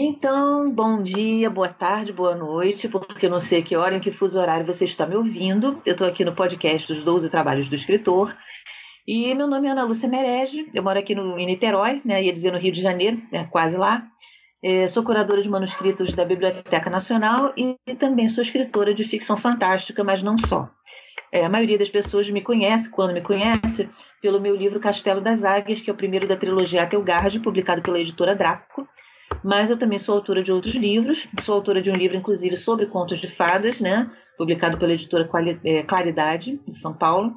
Então, bom dia, boa tarde, boa noite, porque eu não sei que hora, em que fuso horário você está me ouvindo. Eu estou aqui no podcast dos 12 Trabalhos do Escritor. E meu nome é Ana Lúcia Merege, eu moro aqui no, em Niterói, né, ia dizer no Rio de Janeiro, né, quase lá. É, sou curadora de manuscritos da Biblioteca Nacional e, e, também sou escritora de ficção fantástica, mas não só. É, a maioria das pessoas me conhece, quando me conhece, pelo meu livro Castelo das Águias, que é o primeiro da trilogia Atelgard, publicado pela editora Draco mas eu também sou autora de outros livros. Sou autora de um livro, inclusive, sobre contos de fadas, né? publicado pela editora é, Claridade, de São Paulo.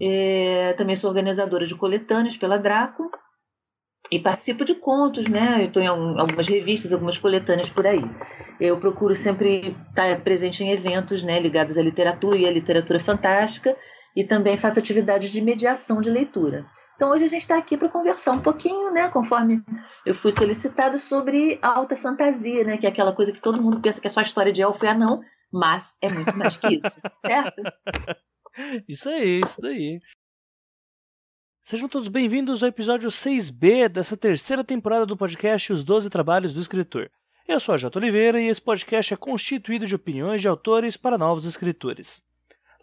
É, também sou organizadora de coletâneas pela Draco e participo de contos, né? Eu estou em algumas revistas, algumas coletâneas por aí. Eu procuro sempre estar presente em eventos né, ligados à literatura e à literatura fantástica e também faço atividades de mediação de leitura. Então hoje a gente está aqui para conversar um pouquinho, né, conforme eu fui solicitado, sobre a alta fantasia, né, que é aquela coisa que todo mundo pensa que é só história de elfo e anão, mas é muito mais que isso, certo? Isso aí, isso daí. Sejam todos bem-vindos ao episódio 6B dessa terceira temporada do podcast Os Doze Trabalhos do Escritor. Eu sou a Jota Oliveira e esse podcast é constituído de opiniões de autores para novos escritores.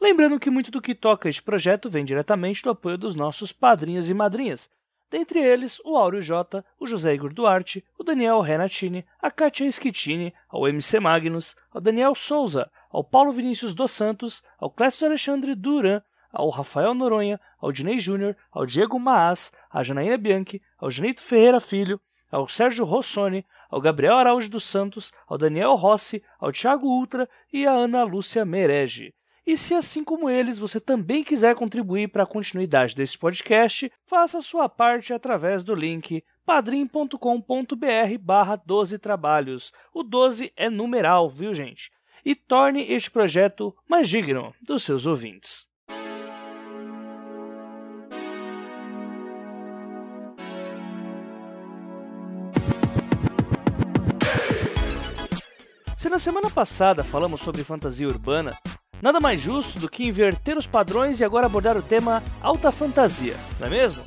Lembrando que muito do que toca este projeto vem diretamente do apoio dos nossos padrinhos e madrinhas, dentre eles o Áureo J, o José Igor Duarte, o Daniel Renatini, a Katia Schittini, ao MC Magnus, ao Daniel Souza, ao Paulo Vinícius dos Santos, ao Clécio Alexandre Duran, ao Rafael Noronha, ao Dinei Júnior, ao Diego Maas, à Janaína Bianchi, ao Janito Ferreira Filho, ao Sérgio Rossoni, ao Gabriel Araújo dos Santos, ao Daniel Rossi, ao Thiago Ultra e à Ana Lúcia Merege. E se, assim como eles, você também quiser contribuir para a continuidade desse podcast, faça sua parte através do link padrim.com.br barra 12 trabalhos. O 12 é numeral, viu gente? E torne este projeto mais digno dos seus ouvintes. Se na semana passada falamos sobre fantasia urbana, Nada mais justo do que inverter os padrões e agora abordar o tema alta fantasia, não é mesmo?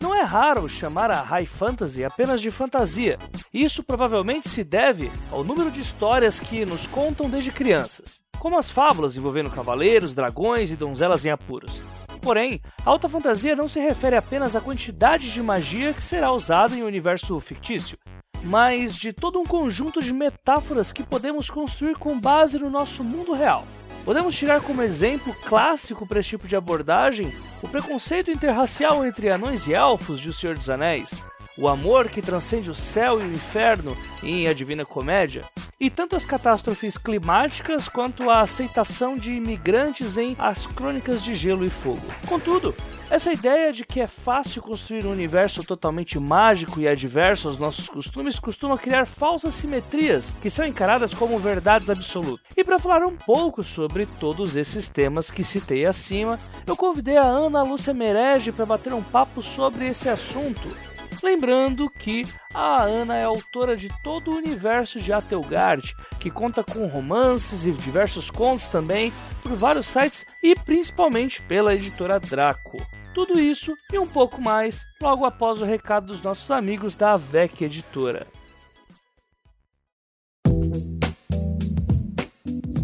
Não é raro chamar a high fantasy apenas de fantasia. Isso provavelmente se deve ao número de histórias que nos contam desde crianças, como as fábulas envolvendo cavaleiros, dragões e donzelas em apuros. Porém, alta fantasia não se refere apenas à quantidade de magia que será usada em um universo fictício, mas de todo um conjunto de metáforas que podemos construir com base no nosso mundo real. Podemos tirar como exemplo clássico para esse tipo de abordagem o preconceito interracial entre anões e elfos de O Senhor dos Anéis, o amor que transcende o céu e o inferno em A Divina Comédia, e tanto as catástrofes climáticas quanto a aceitação de imigrantes em As Crônicas de Gelo e Fogo. Contudo, essa ideia de que é fácil construir um universo totalmente mágico e adverso aos nossos costumes costuma criar falsas simetrias que são encaradas como verdades absolutas. E para falar um pouco sobre todos esses temas que citei acima, eu convidei a Ana Lúcia Merege para bater um papo sobre esse assunto. Lembrando que a Ana é autora de todo o universo de Atelgard, que conta com romances e diversos contos também por vários sites e principalmente pela editora Draco. Tudo isso e um pouco mais logo após o recado dos nossos amigos da AVEC Editora.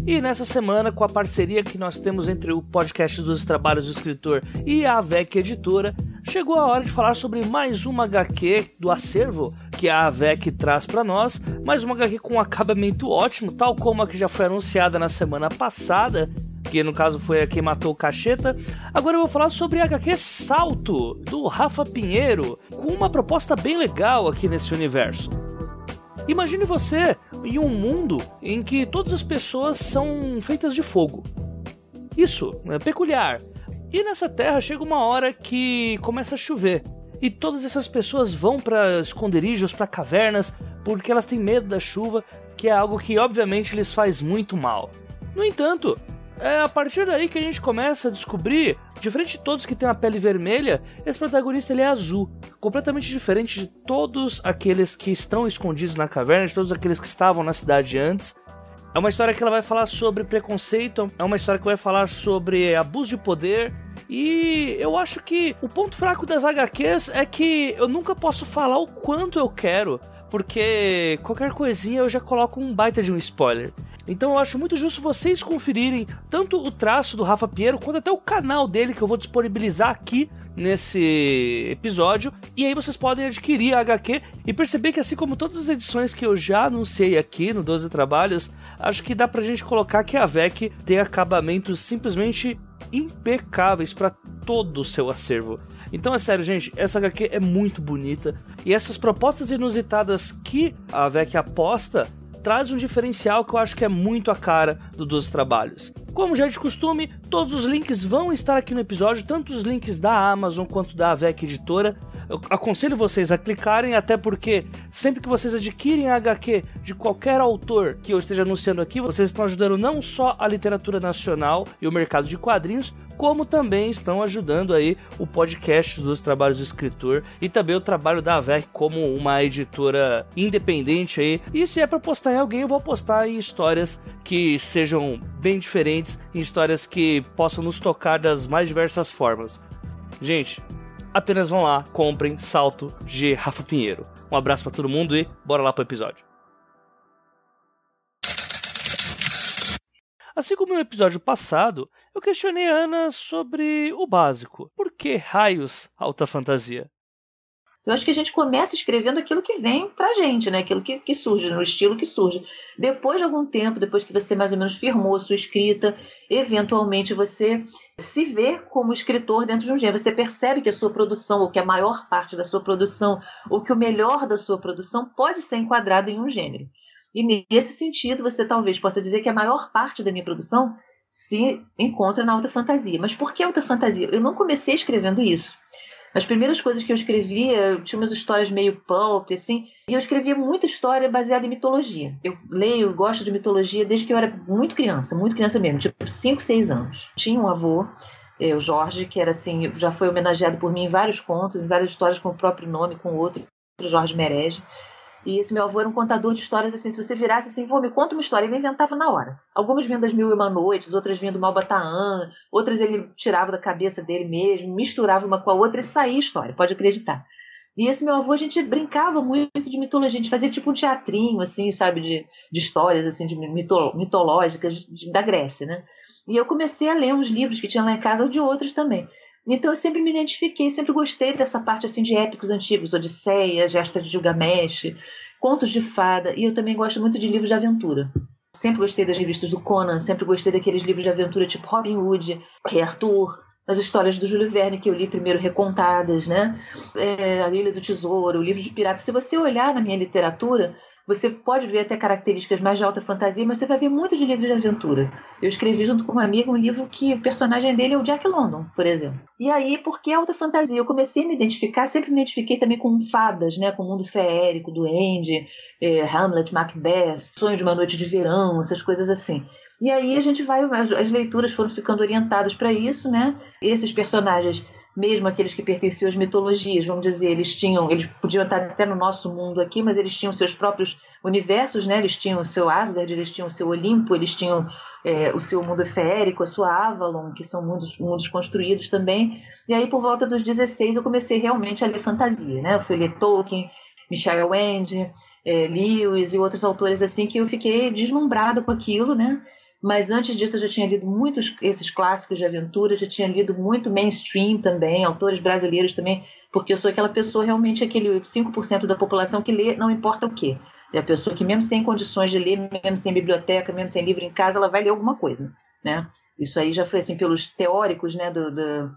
E nessa semana, com a parceria que nós temos entre o podcast dos trabalhos do escritor e a AVEC Editora, chegou a hora de falar sobre mais uma HQ do acervo que a AVEC traz para nós, mais uma HQ com um acabamento ótimo, tal como a que já foi anunciada na semana passada, que no caso foi a quem matou o Cacheta. Agora eu vou falar sobre a HQ Salto, do Rafa Pinheiro, com uma proposta bem legal aqui nesse universo. Imagine você em um mundo em que todas as pessoas são feitas de fogo. Isso é peculiar. E nessa terra chega uma hora que começa a chover. E todas essas pessoas vão para esconderijos, para cavernas, porque elas têm medo da chuva, que é algo que obviamente lhes faz muito mal. No entanto, é a partir daí que a gente começa a descobrir, diferente de todos que têm uma pele vermelha, esse protagonista ele é azul, completamente diferente de todos aqueles que estão escondidos na caverna, de todos aqueles que estavam na cidade antes. É uma história que ela vai falar sobre preconceito, é uma história que vai falar sobre abuso de poder. E eu acho que o ponto fraco das HQs é que eu nunca posso falar o quanto eu quero porque qualquer coisinha eu já coloco um baita de um spoiler. Então eu acho muito justo vocês conferirem tanto o traço do Rafa Pinheiro quanto até o canal dele que eu vou disponibilizar aqui nesse episódio. E aí vocês podem adquirir a HQ e perceber que assim como todas as edições que eu já anunciei aqui no 12 Trabalhos, acho que dá pra gente colocar que a VEC tem acabamentos simplesmente impecáveis para todo o seu acervo. Então é sério, gente, essa HQ é muito bonita e essas propostas inusitadas que a VEC aposta traz um diferencial que eu acho que é muito a cara do dos trabalhos. Como já é de costume, todos os links vão estar aqui no episódio, tanto os links da Amazon quanto da AVEC Editora. Eu aconselho vocês a clicarem, até porque sempre que vocês adquirem a HQ de qualquer autor que eu esteja anunciando aqui, vocês estão ajudando não só a literatura nacional e o mercado de quadrinhos, como também estão ajudando aí o podcast dos trabalhos do escritor e também o trabalho da AVEC como uma editora independente aí. E se é para postar em alguém, eu vou postar em histórias que sejam bem diferentes, em histórias que possam nos tocar das mais diversas formas. Gente, apenas vão lá, comprem Salto G Rafa Pinheiro. Um abraço para todo mundo e bora lá pro episódio. Assim como no episódio passado, eu questionei a Ana sobre o básico. Por que raios alta fantasia? Eu acho que a gente começa escrevendo aquilo que vem pra gente, né? Aquilo que, que surge, no estilo que surge. Depois de algum tempo, depois que você mais ou menos firmou a sua escrita, eventualmente você se vê como escritor dentro de um gênero. Você percebe que a sua produção, ou que a maior parte da sua produção, ou que o melhor da sua produção pode ser enquadrado em um gênero. E nesse sentido, você talvez possa dizer que a maior parte da minha produção se encontra na alta fantasia. Mas por que alta fantasia? Eu não comecei escrevendo isso. As primeiras coisas que eu escrevia, tinha umas histórias meio pulp, assim, e eu escrevia muita história baseada em mitologia. Eu leio, gosto de mitologia desde que eu era muito criança, muito criança mesmo, tipo 5, 6 anos. Tinha um avô, eh, o Jorge, que era assim, já foi homenageado por mim em vários contos, em várias histórias com o próprio nome, com outro, Jorge Merege. E esse meu avô era um contador de histórias assim, se você virasse assim, vou me conta uma história, ele inventava na hora. Algumas vinham das Mil e Uma Noites, outras vinham do Malbataã, outras ele tirava da cabeça dele mesmo, misturava uma com a outra e saía história, pode acreditar. E esse meu avô, a gente brincava muito de mitologia, a gente fazia tipo um teatrinho, assim, sabe, de, de histórias, assim, de mito, mitológicas de, da Grécia, né? E eu comecei a ler uns livros que tinha lá em casa, ou de outros também. Então eu sempre me identifiquei, sempre gostei dessa parte assim de épicos antigos, Odisseia, Gesta de Gilgamesh, contos de fada, e eu também gosto muito de livros de aventura. Sempre gostei das revistas do Conan, sempre gostei daqueles livros de aventura tipo Robin Hood, Rei Arthur, as histórias do Júlio Verne que eu li primeiro recontadas, né? É, a Ilha do Tesouro, o livro de piratas. Se você olhar na minha literatura, você pode ver até características mais de alta fantasia, mas você vai ver muito de livros de aventura. Eu escrevi junto com uma amiga um livro que o personagem dele é o Jack London, por exemplo. E aí, por que alta fantasia? Eu comecei a me identificar, sempre me identifiquei também com fadas, né? Com o mundo feérico, duende, eh, Hamlet, Macbeth, Sonho de uma Noite de Verão, essas coisas assim. E aí a gente vai, as, as leituras foram ficando orientadas para isso, né? Esses personagens mesmo aqueles que pertenciam às mitologias, vamos dizer, eles tinham, eles podiam estar até no nosso mundo aqui, mas eles tinham seus próprios universos, né? Eles tinham o seu Asgard, eles tinham o seu Olimpo, eles tinham é, o seu mundo feérico, a sua Avalon, que são mundos, mundos construídos também. E aí, por volta dos 16, eu comecei realmente a ler fantasia, né? Eu fui ler Tolkien, Michelle Wendy, é, Lewis e outros autores assim que eu fiquei deslumbrada com aquilo, né? Mas antes disso eu já tinha lido muitos esses clássicos de aventura, já tinha lido muito mainstream também, autores brasileiros também, porque eu sou aquela pessoa realmente aquele 5% da população que lê não importa o quê. É a pessoa que mesmo sem condições de ler, mesmo sem biblioteca, mesmo sem livro em casa, ela vai ler alguma coisa, né? Isso aí já foi assim pelos teóricos, né, do, do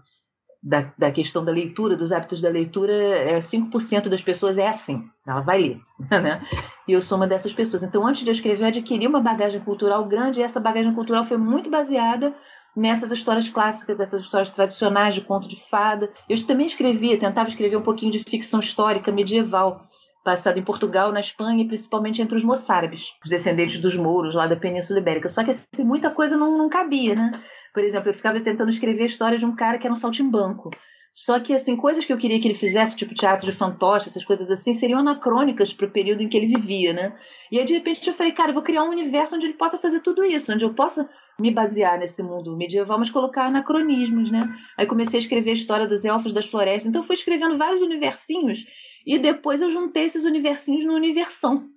da, da questão da leitura, dos hábitos da leitura, é 5% das pessoas é assim, ela vai ler, né? E eu sou uma dessas pessoas. Então, antes de escrever, eu adquiri uma bagagem cultural grande, e essa bagagem cultural foi muito baseada nessas histórias clássicas, essas histórias tradicionais de conto de fada. Eu também escrevia, tentava escrever um pouquinho de ficção histórica medieval, passada em Portugal, na Espanha, principalmente entre os moçárabes, os descendentes dos mouros lá da Península Ibérica. Só que assim, muita coisa não, não cabia, né? Por exemplo, eu ficava tentando escrever a história de um cara que era um saltimbanco. Só que, assim, coisas que eu queria que ele fizesse, tipo teatro de fantoche, essas coisas assim, seriam anacrônicas para o período em que ele vivia, né? E aí, de repente, eu falei, cara, eu vou criar um universo onde ele possa fazer tudo isso, onde eu possa me basear nesse mundo medieval, mas colocar anacronismos, né? Aí comecei a escrever a história dos elfos das florestas. Então, fui escrevendo vários universinhos E depois eu juntei esses universinhos no Universão.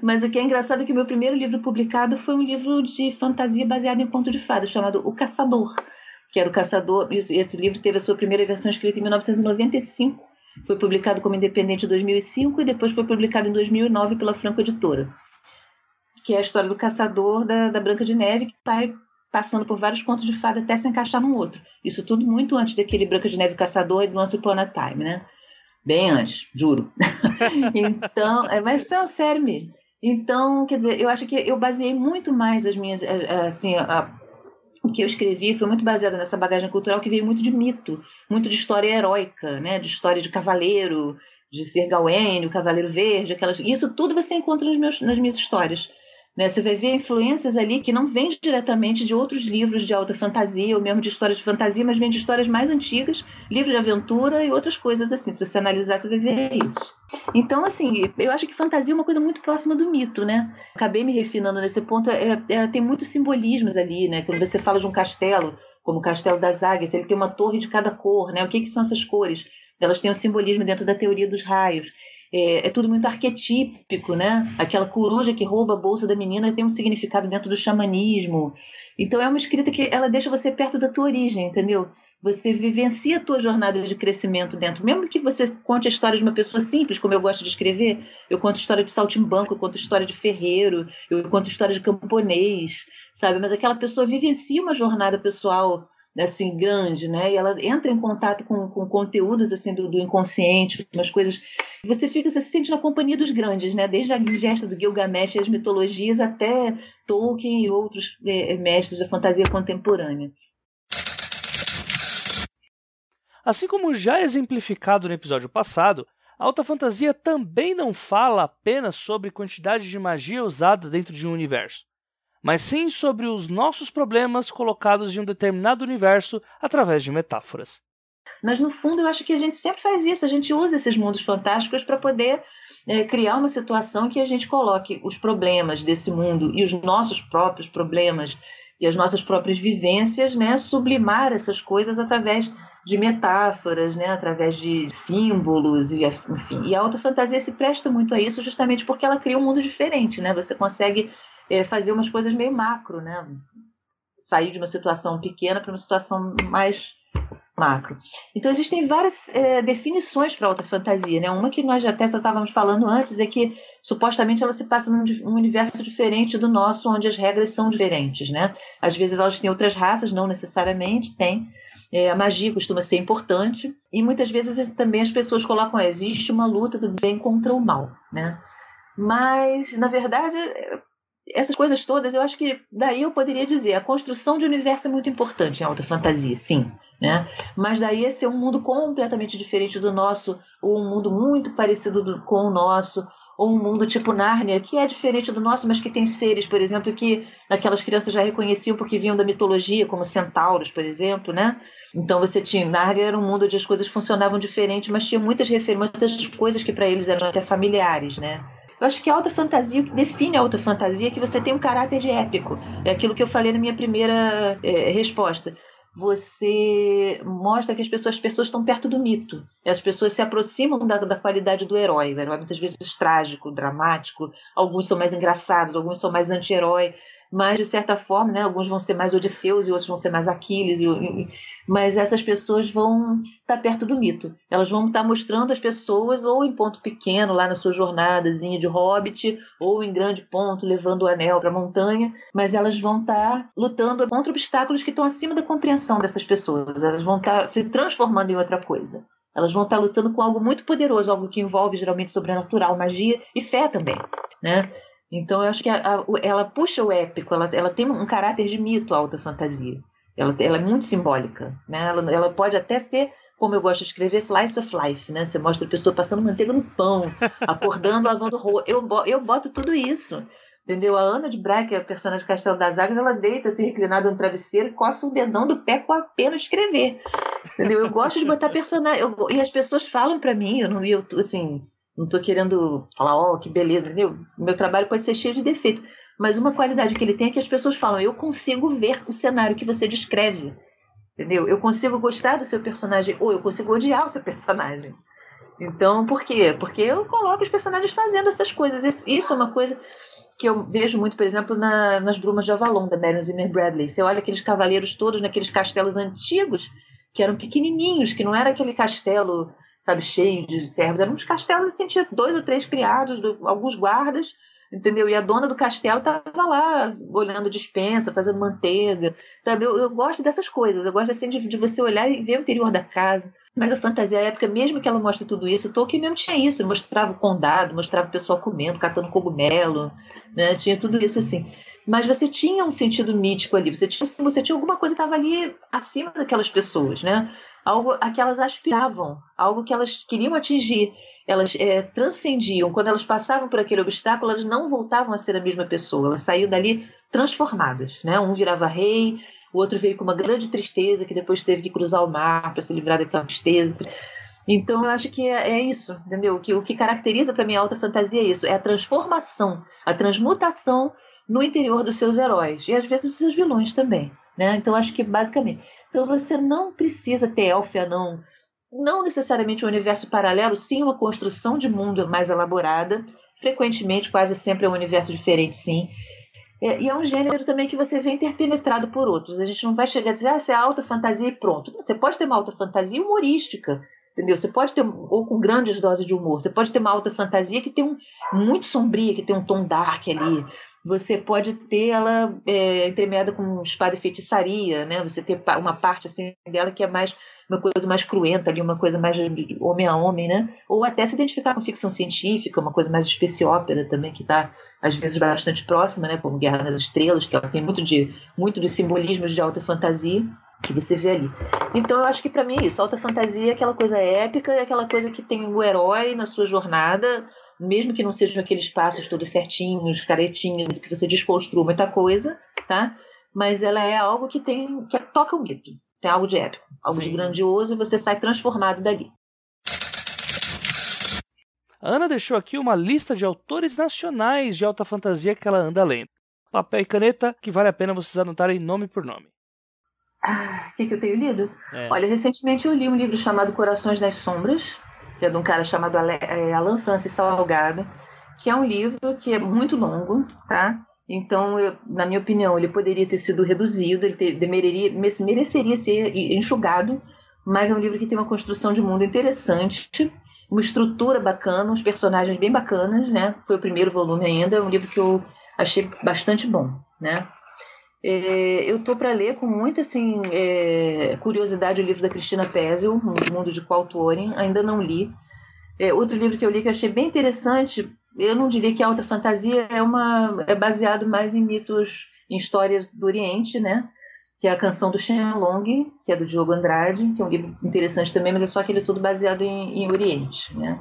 Mas o que é engraçado é que o meu primeiro livro publicado foi um livro de fantasia baseado em conto de fadas, chamado O Caçador, que era o Caçador. Esse livro teve a sua primeira versão escrita em 1995, foi publicado como independente em 2005 e depois foi publicado em 2009 pela Franco Editora, que é a história do caçador da, da Branca de Neve, que vai passando por vários contos de fada até se encaixar num outro. Isso tudo muito antes daquele Branca de Neve Caçador e do Once Upon a Time, né? Bem antes, juro. então, é, mas é sério mesmo. Então, quer dizer, eu acho que eu baseei muito mais as minhas, assim, a, o que eu escrevi foi muito baseado nessa bagagem cultural que veio muito de mito, muito de história heróica, né? De história de cavaleiro, de ser Gawain, o Cavaleiro Verde, aquelas. Isso tudo você encontra nos meus, nas minhas histórias. Né? Você vai ver influências ali que não vêm diretamente de outros livros de alta fantasia ou mesmo de histórias de fantasia, mas vêm de histórias mais antigas, livros de aventura e outras coisas assim. Se você analisar, você vai ver isso. Então, assim, eu acho que fantasia é uma coisa muito próxima do mito, né? Acabei me refinando nesse ponto. É, é, tem muitos simbolismos ali, né? Quando você fala de um castelo, como o Castelo das Águias, ele tem uma torre de cada cor, né? O que, que são essas cores? Elas têm um simbolismo dentro da teoria dos raios é, é, tudo muito arquetípico, né? Aquela coruja que rouba a bolsa da menina tem um significado dentro do xamanismo. Então é uma escrita que ela deixa você perto da tua origem, entendeu? Você vivencia a tua jornada de crescimento dentro. Mesmo que você conte a história de uma pessoa simples, como eu gosto de escrever, eu conto história de saltimbanco, eu conto história de ferreiro, eu conto história de camponês, sabe? Mas aquela pessoa vivencia uma jornada pessoal assim grande, né? E ela entra em contato com, com conteúdos assim do, do inconsciente, umas coisas você fica, você se sente na companhia dos grandes, né? Desde a gesta do Gilgamesh e as mitologias até Tolkien e outros é, mestres da fantasia contemporânea. Assim como já exemplificado no episódio passado, a alta fantasia também não fala apenas sobre quantidade de magia usada dentro de um universo, mas sim sobre os nossos problemas colocados em um determinado universo através de metáforas. Mas no fundo eu acho que a gente sempre faz isso, a gente usa esses mundos fantásticos para poder é, criar uma situação que a gente coloque os problemas desse mundo e os nossos próprios problemas e as nossas próprias vivências, né, sublimar essas coisas através de metáforas, né, através de símbolos e enfim. E a alta fantasia se presta muito a isso justamente porque ela cria um mundo diferente, né? Você consegue é, fazer umas coisas meio macro, né? Sair de uma situação pequena para uma situação mais macro. Então, existem várias é, definições para alta fantasia. Né? Uma que nós até estávamos falando antes é que, supostamente, ela se passa num, num, universo diferente do nosso, onde as regras são diferentes. Né? Às vezes elas têm outras raças, não necessariamente, tem. É, a magia costuma ser importante. E muitas vezes também as pessoas colocam, existe uma luta do bem contra o mal. Né? Mas, na verdade, essas coisas todas, eu acho que daí eu poderia dizer, a construção de universo é muito importante em alta fantasia, sim. Né? Mas daí esse é um mundo completamente diferente do nosso, ou um mundo muito parecido do, com o nosso, ou um mundo tipo Nárnia, que é diferente do nosso, mas que tem seres, por exemplo, que aquelas crianças já reconheciam porque vinham da mitologia, como centauros, por exemplo, né? Então você tinha Nárnia era um mundo onde as coisas funcionavam diferente, mas tinha muitas referências, muitas coisas que para eles eram até familiares, né? Eu acho que a alta fantasia, o que define a alta fantasia é que você tem um caráter de épico. É aquilo que eu falei na minha primeira é, resposta você mostra que as pessoas, as pessoas estão perto do mito. As pessoas se aproximam da, da qualidade do herói. O herói muitas vezes trágico, dramático. Alguns são mais engraçados, alguns são mais anti-herói mas de certa forma, né, alguns vão ser mais Odisseus e outros vão ser mais Aquiles, e, e, mas essas pessoas vão estar perto do mito. Elas vão estar mostrando as pessoas ou em ponto pequeno, lá na sua jornadazinha de hobbit, ou em grande ponto, levando o anel para a montanha, mas elas vão estar lutando contra obstáculos que estão acima da compreensão dessas pessoas. Elas vão estar se transformando em outra coisa. Elas vão estar lutando com algo muito poderoso, algo que envolve geralmente sobrenatural, magia e fé também, né? Então eu acho que a, a, ela puxa o épico, ela, ela tem um caráter de mito a alta fantasia. Ela, ela é muito simbólica, né? Ela, ela pode até ser como eu gosto de escrever, slice of life, né? Você mostra a pessoa passando manteiga no pão, acordando, lavando roupa. Eu, eu boto tudo isso. Entendeu? A Ana de Braga, é a personagem de Castelo das Águas, ela deita assim, reclinada no travesseiro e coça o dedão do pé com a pena de escrever. Entendeu? Eu gosto de botar personagem. Eu, e as pessoas falam para mim, eu não eu, assim, não estou querendo falar, ó, oh, que beleza, entendeu? Meu trabalho pode ser cheio de defeito. Mas uma qualidade que ele tem é que as pessoas falam, eu consigo ver o cenário que você descreve. Entendeu? Eu consigo gostar do seu personagem, ou eu consigo odiar o seu personagem. Então, por quê? Porque eu coloco os personagens fazendo essas coisas. Isso, isso é uma coisa que eu vejo muito, por exemplo, na, nas Brumas de Avalon, da Marion Zimmer Bradley. Você olha aqueles cavaleiros todos naqueles castelos antigos, que eram pequenininhos, que não era aquele castelo, sabe, cheio de servos. Eram uns castelos, assim, tinha dois ou três criados, alguns guardas, entendeu? E a dona do castelo estava lá olhando dispensa, fazendo manteiga. Sabe? Eu, eu gosto dessas coisas, eu gosto assim de, de, você olhar e ver o interior da casa. Mas a fantasia épica, mesmo que ela mostre tudo isso, Tolkien mesmo tinha isso, mostrava o condado, mostrava o pessoal comendo, catando cogumelo, né? tinha tudo isso assim. Mas você tinha um sentido mítico ali, você tinha, você tinha alguma coisa que estava ali acima daquelas pessoas, né? Algo a que elas aspiravam, algo que elas queriam atingir. Elas é, transcendiam. Quando elas passavam por aquele obstáculo, elas não voltavam a ser a mesma pessoa. Elas saíam dali transformadas. Né? Um virava rei, o outro veio com uma grande tristeza, que depois teve que cruzar o mar para se livrar daquela tristeza. Então, eu acho que é, é isso, entendeu? Que, o que caracteriza para mim a alta fantasia é isso: é a transformação, a transmutação no interior dos seus heróis e às vezes dos seus vilões também. Né? Então, acho que basicamente. Então, você não precisa ter elfo não. Não necessariamente um universo paralelo, sim uma construção de mundo mais elaborada. Frequentemente, quase sempre é um universo diferente, sim. É, e é um gênero também que você vê interpenetrado por outros. A gente não vai chegar a dizer, ah, isso é alta fantasia e pronto. Você pode ter uma alta fantasia humorística, entendeu? Você pode ter, ou com grandes doses de humor, você pode ter uma alta fantasia que tem um muito sombria, que tem um tom dark ali. Você pode ter ela é, entremeada com espada e feitiçaria, né? Você ter uma parte assim dela que é mais uma coisa mais cruenta ali, uma coisa mais homem a homem, né? Ou até se identificar com ficção científica, uma coisa mais espécie ópera também, que está às vezes bastante próxima, né? Como Guerra nas Estrelas, que ela tem muito de muito dos simbolismos de alta fantasia que você vê ali. Então eu acho que para mim é isso, alta fantasia é aquela coisa épica, é aquela coisa que tem o herói na sua jornada, mesmo que não sejam aqueles passos todos certinhos, caretinhas, que você desconstrua muita coisa, tá? Mas ela é algo que tem que toca o mito, tem algo de épico, algo Sim. de grandioso e você sai transformado dali. A Ana deixou aqui uma lista de autores nacionais de alta fantasia que ela anda lendo. Papel e caneta que vale a pena vocês anotarem nome por nome. Ah, o que, que eu tenho lido? É. Olha, recentemente eu li um livro chamado Corações nas Sombras, que é de um cara chamado é, Alan Francis Salgado, que é um livro que é muito longo, tá? Então, eu, na minha opinião, ele poderia ter sido reduzido, ele ter, mereceria ser enxugado, mas é um livro que tem uma construção de mundo interessante, uma estrutura bacana, uns personagens bem bacanas, né? Foi o primeiro volume ainda, é um livro que eu achei bastante bom, né? É, eu tô para ler com muita assim, é, curiosidade o livro da Cristina Pesel, O Mundo de Qualtoren, ainda não li. É, outro livro que eu li que achei bem interessante, eu não diria que a alta fantasia é, uma, é baseado mais em mitos, em histórias do Oriente, né? que é a canção do Shenlong, que é do Diogo Andrade, que é um livro interessante também, mas é só aquele tudo baseado em, em Oriente. Né?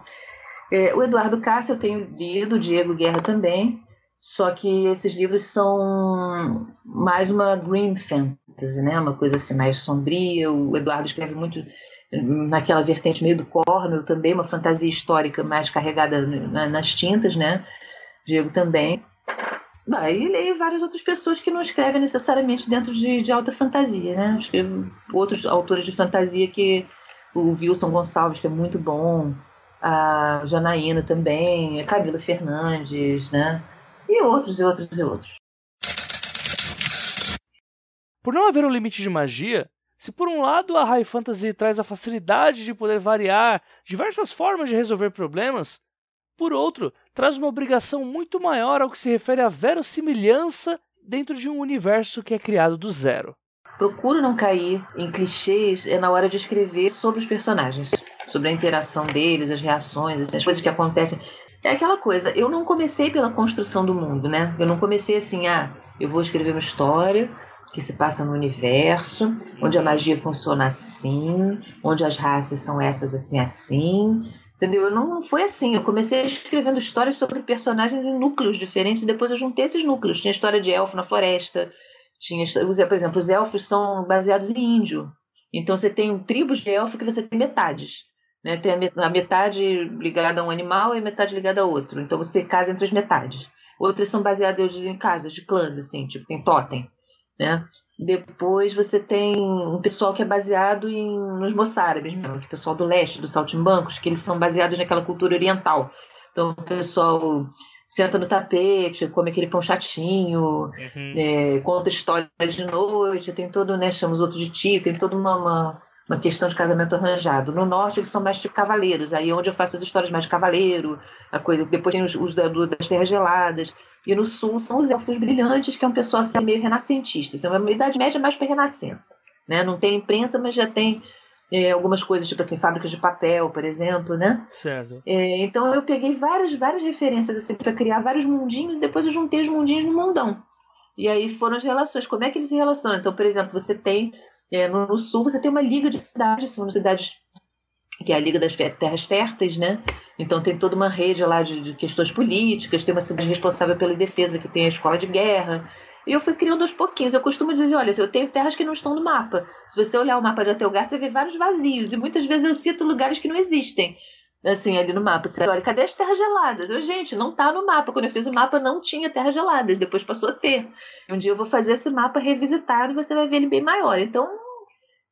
É, o Eduardo Cássio eu tenho lido, o Diego Guerra também, só que esses livros são mais uma green fantasy, né? Uma coisa assim mais sombria. O Eduardo escreve muito naquela vertente meio do Cornwell também, uma fantasia histórica mais carregada nas tintas, né? Diego também. Ah, e leio várias outras pessoas que não escrevem necessariamente dentro de, de alta fantasia, né? Escrevo outros autores de fantasia que o Wilson Gonçalves, que é muito bom, a Janaína também, a Camila Fernandes, né? E outros, e outros, e outros. Por não haver um limite de magia, se por um lado a High Fantasy traz a facilidade de poder variar diversas formas de resolver problemas, por outro, traz uma obrigação muito maior ao que se refere à verossimilhança dentro de um universo que é criado do zero. Procuro não cair em clichês na hora de escrever sobre os personagens, sobre a interação deles, as reações, as coisas que acontecem. É aquela coisa, eu não comecei pela construção do mundo, né? Eu não comecei assim, ah, eu vou escrever uma história que se passa no universo, onde a magia funciona assim, onde as raças são essas assim, assim. Entendeu? Eu não, não foi assim. Eu comecei escrevendo histórias sobre personagens em núcleos diferentes e depois eu juntei esses núcleos. Tinha história de elfo na floresta, tinha, por exemplo, os elfos são baseados em índio. Então você tem tribos de elfo que você tem metades. Né? Tem a metade ligada a um animal e a metade ligada a outro. Então você casa entre as metades. Outras são baseadas em casas de clãs, assim, tipo, tem totem. Né? Depois você tem um pessoal que é baseado em, nos moçárabes mesmo, que é o pessoal do leste, dos saltimbancos, que eles são baseados naquela cultura oriental. Então o pessoal senta no tapete, come aquele pão chatinho, uhum. é, conta história de noite, tem todo, né, chama os outros de tio, tem toda uma, uma, uma, questão de casamento arranjado. No norte eles são mais tipo cavaleiros, aí é onde eu faço as histórias mais de cavaleiro, a coisa, depois tem os, os da, das terras geladas, e no sul são os elfos brilhantes, que é um pessoal assim, meio renascentista. Assim, uma idade média mais para renascença. Né? Não tem imprensa, mas já tem é, algumas coisas, tipo assim, fábricas de papel, por exemplo, né? Certo. É, então eu peguei várias, várias referências assim, para criar vários mundinhos e depois eu juntei os mundinhos no mundão. E aí foram as relações. Como é que eles se relacionam? Então, por exemplo, você tem é, no, no, sul, você tem uma liga de cidades, são cidades que é a Liga das Terras Férteis, né? Então tem toda uma rede lá de, de, questões políticas, tem uma cidade responsável pela defesa que tem a escola de guerra. E eu fui criando aos pouquinhos. Eu costumo dizer, olha, eu tenho terras que não estão no mapa. Se você olhar o mapa de Atelgar, você vê vários vazios. E muitas vezes eu cito lugares que não existem. Assim, ali no mapa. Você olha, cadê as terras geladas? Eu, gente, não tá no mapa. Quando eu fiz o mapa, não tinha terras geladas. Depois passou a ter. Um dia eu vou fazer esse mapa revisitado e você vai ver ele bem maior. Então,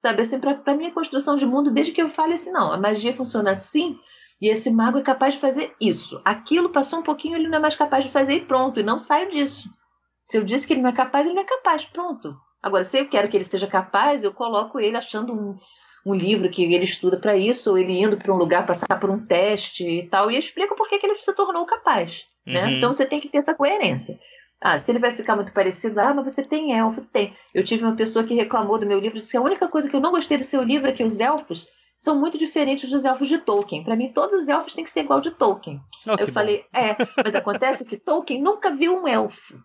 Sabe, assim, para minha construção de mundo, desde que eu fale assim, não, a magia funciona assim e esse mago é capaz de fazer isso. Aquilo passou um pouquinho, ele não é mais capaz de fazer e pronto, e não saio disso. Se eu disse que ele não é capaz, ele não é capaz, pronto. Agora, se eu quero que ele seja capaz, eu coloco ele achando um, um livro que ele estuda para isso, ou ele indo para um lugar passar por um teste e tal, e eu explico por que, que ele se tornou capaz. Né? Uhum. Então você tem que ter essa coerência. Ah, se ele vai ficar muito parecido, ah, mas você tem elfo, tem. Eu tive uma pessoa que reclamou do meu livro, disse que a única coisa que eu não gostei do seu livro é que os elfos são muito diferentes dos elfos de Tolkien. Para mim, todos os elfos têm que ser igual de Tolkien. Oh, eu falei, bom. é, mas acontece que Tolkien nunca viu um elfo.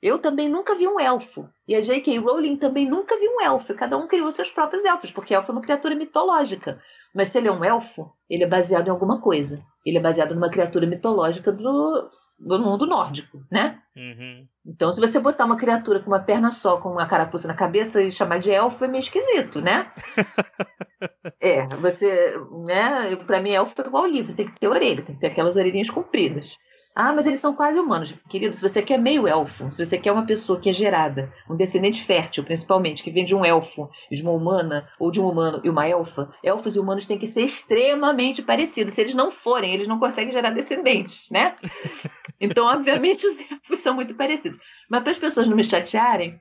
Eu também nunca vi um elfo. E a J.K. Rowling também nunca viu um elfo. Cada um criou seus próprios elfos, porque elfo é uma criatura mitológica. Mas se ele é um elfo, ele é baseado em alguma coisa. Ele é baseado numa criatura mitológica do, do mundo nórdico, né? Uhum. Então, se você botar uma criatura com uma perna só, com uma carapuça na cabeça e chamar de elfo, é meio esquisito, né? é, você, né? Para mim, elfo é igual o livro, tem que ter orelha, tem que ter aquelas orelhinhas compridas. Ah, mas eles são quase humanos. Querido, se você quer meio elfo, se você quer uma pessoa que é gerada, um descendente fértil, principalmente, que vem de um elfo, de uma humana, ou de um humano e uma elfa, elfos e humanos têm que ser extremamente parecidos. Se eles não forem, eles não conseguem gerar descendentes, né? Então, obviamente, os elfos são muito parecidos. Mas para as pessoas não me chatearem,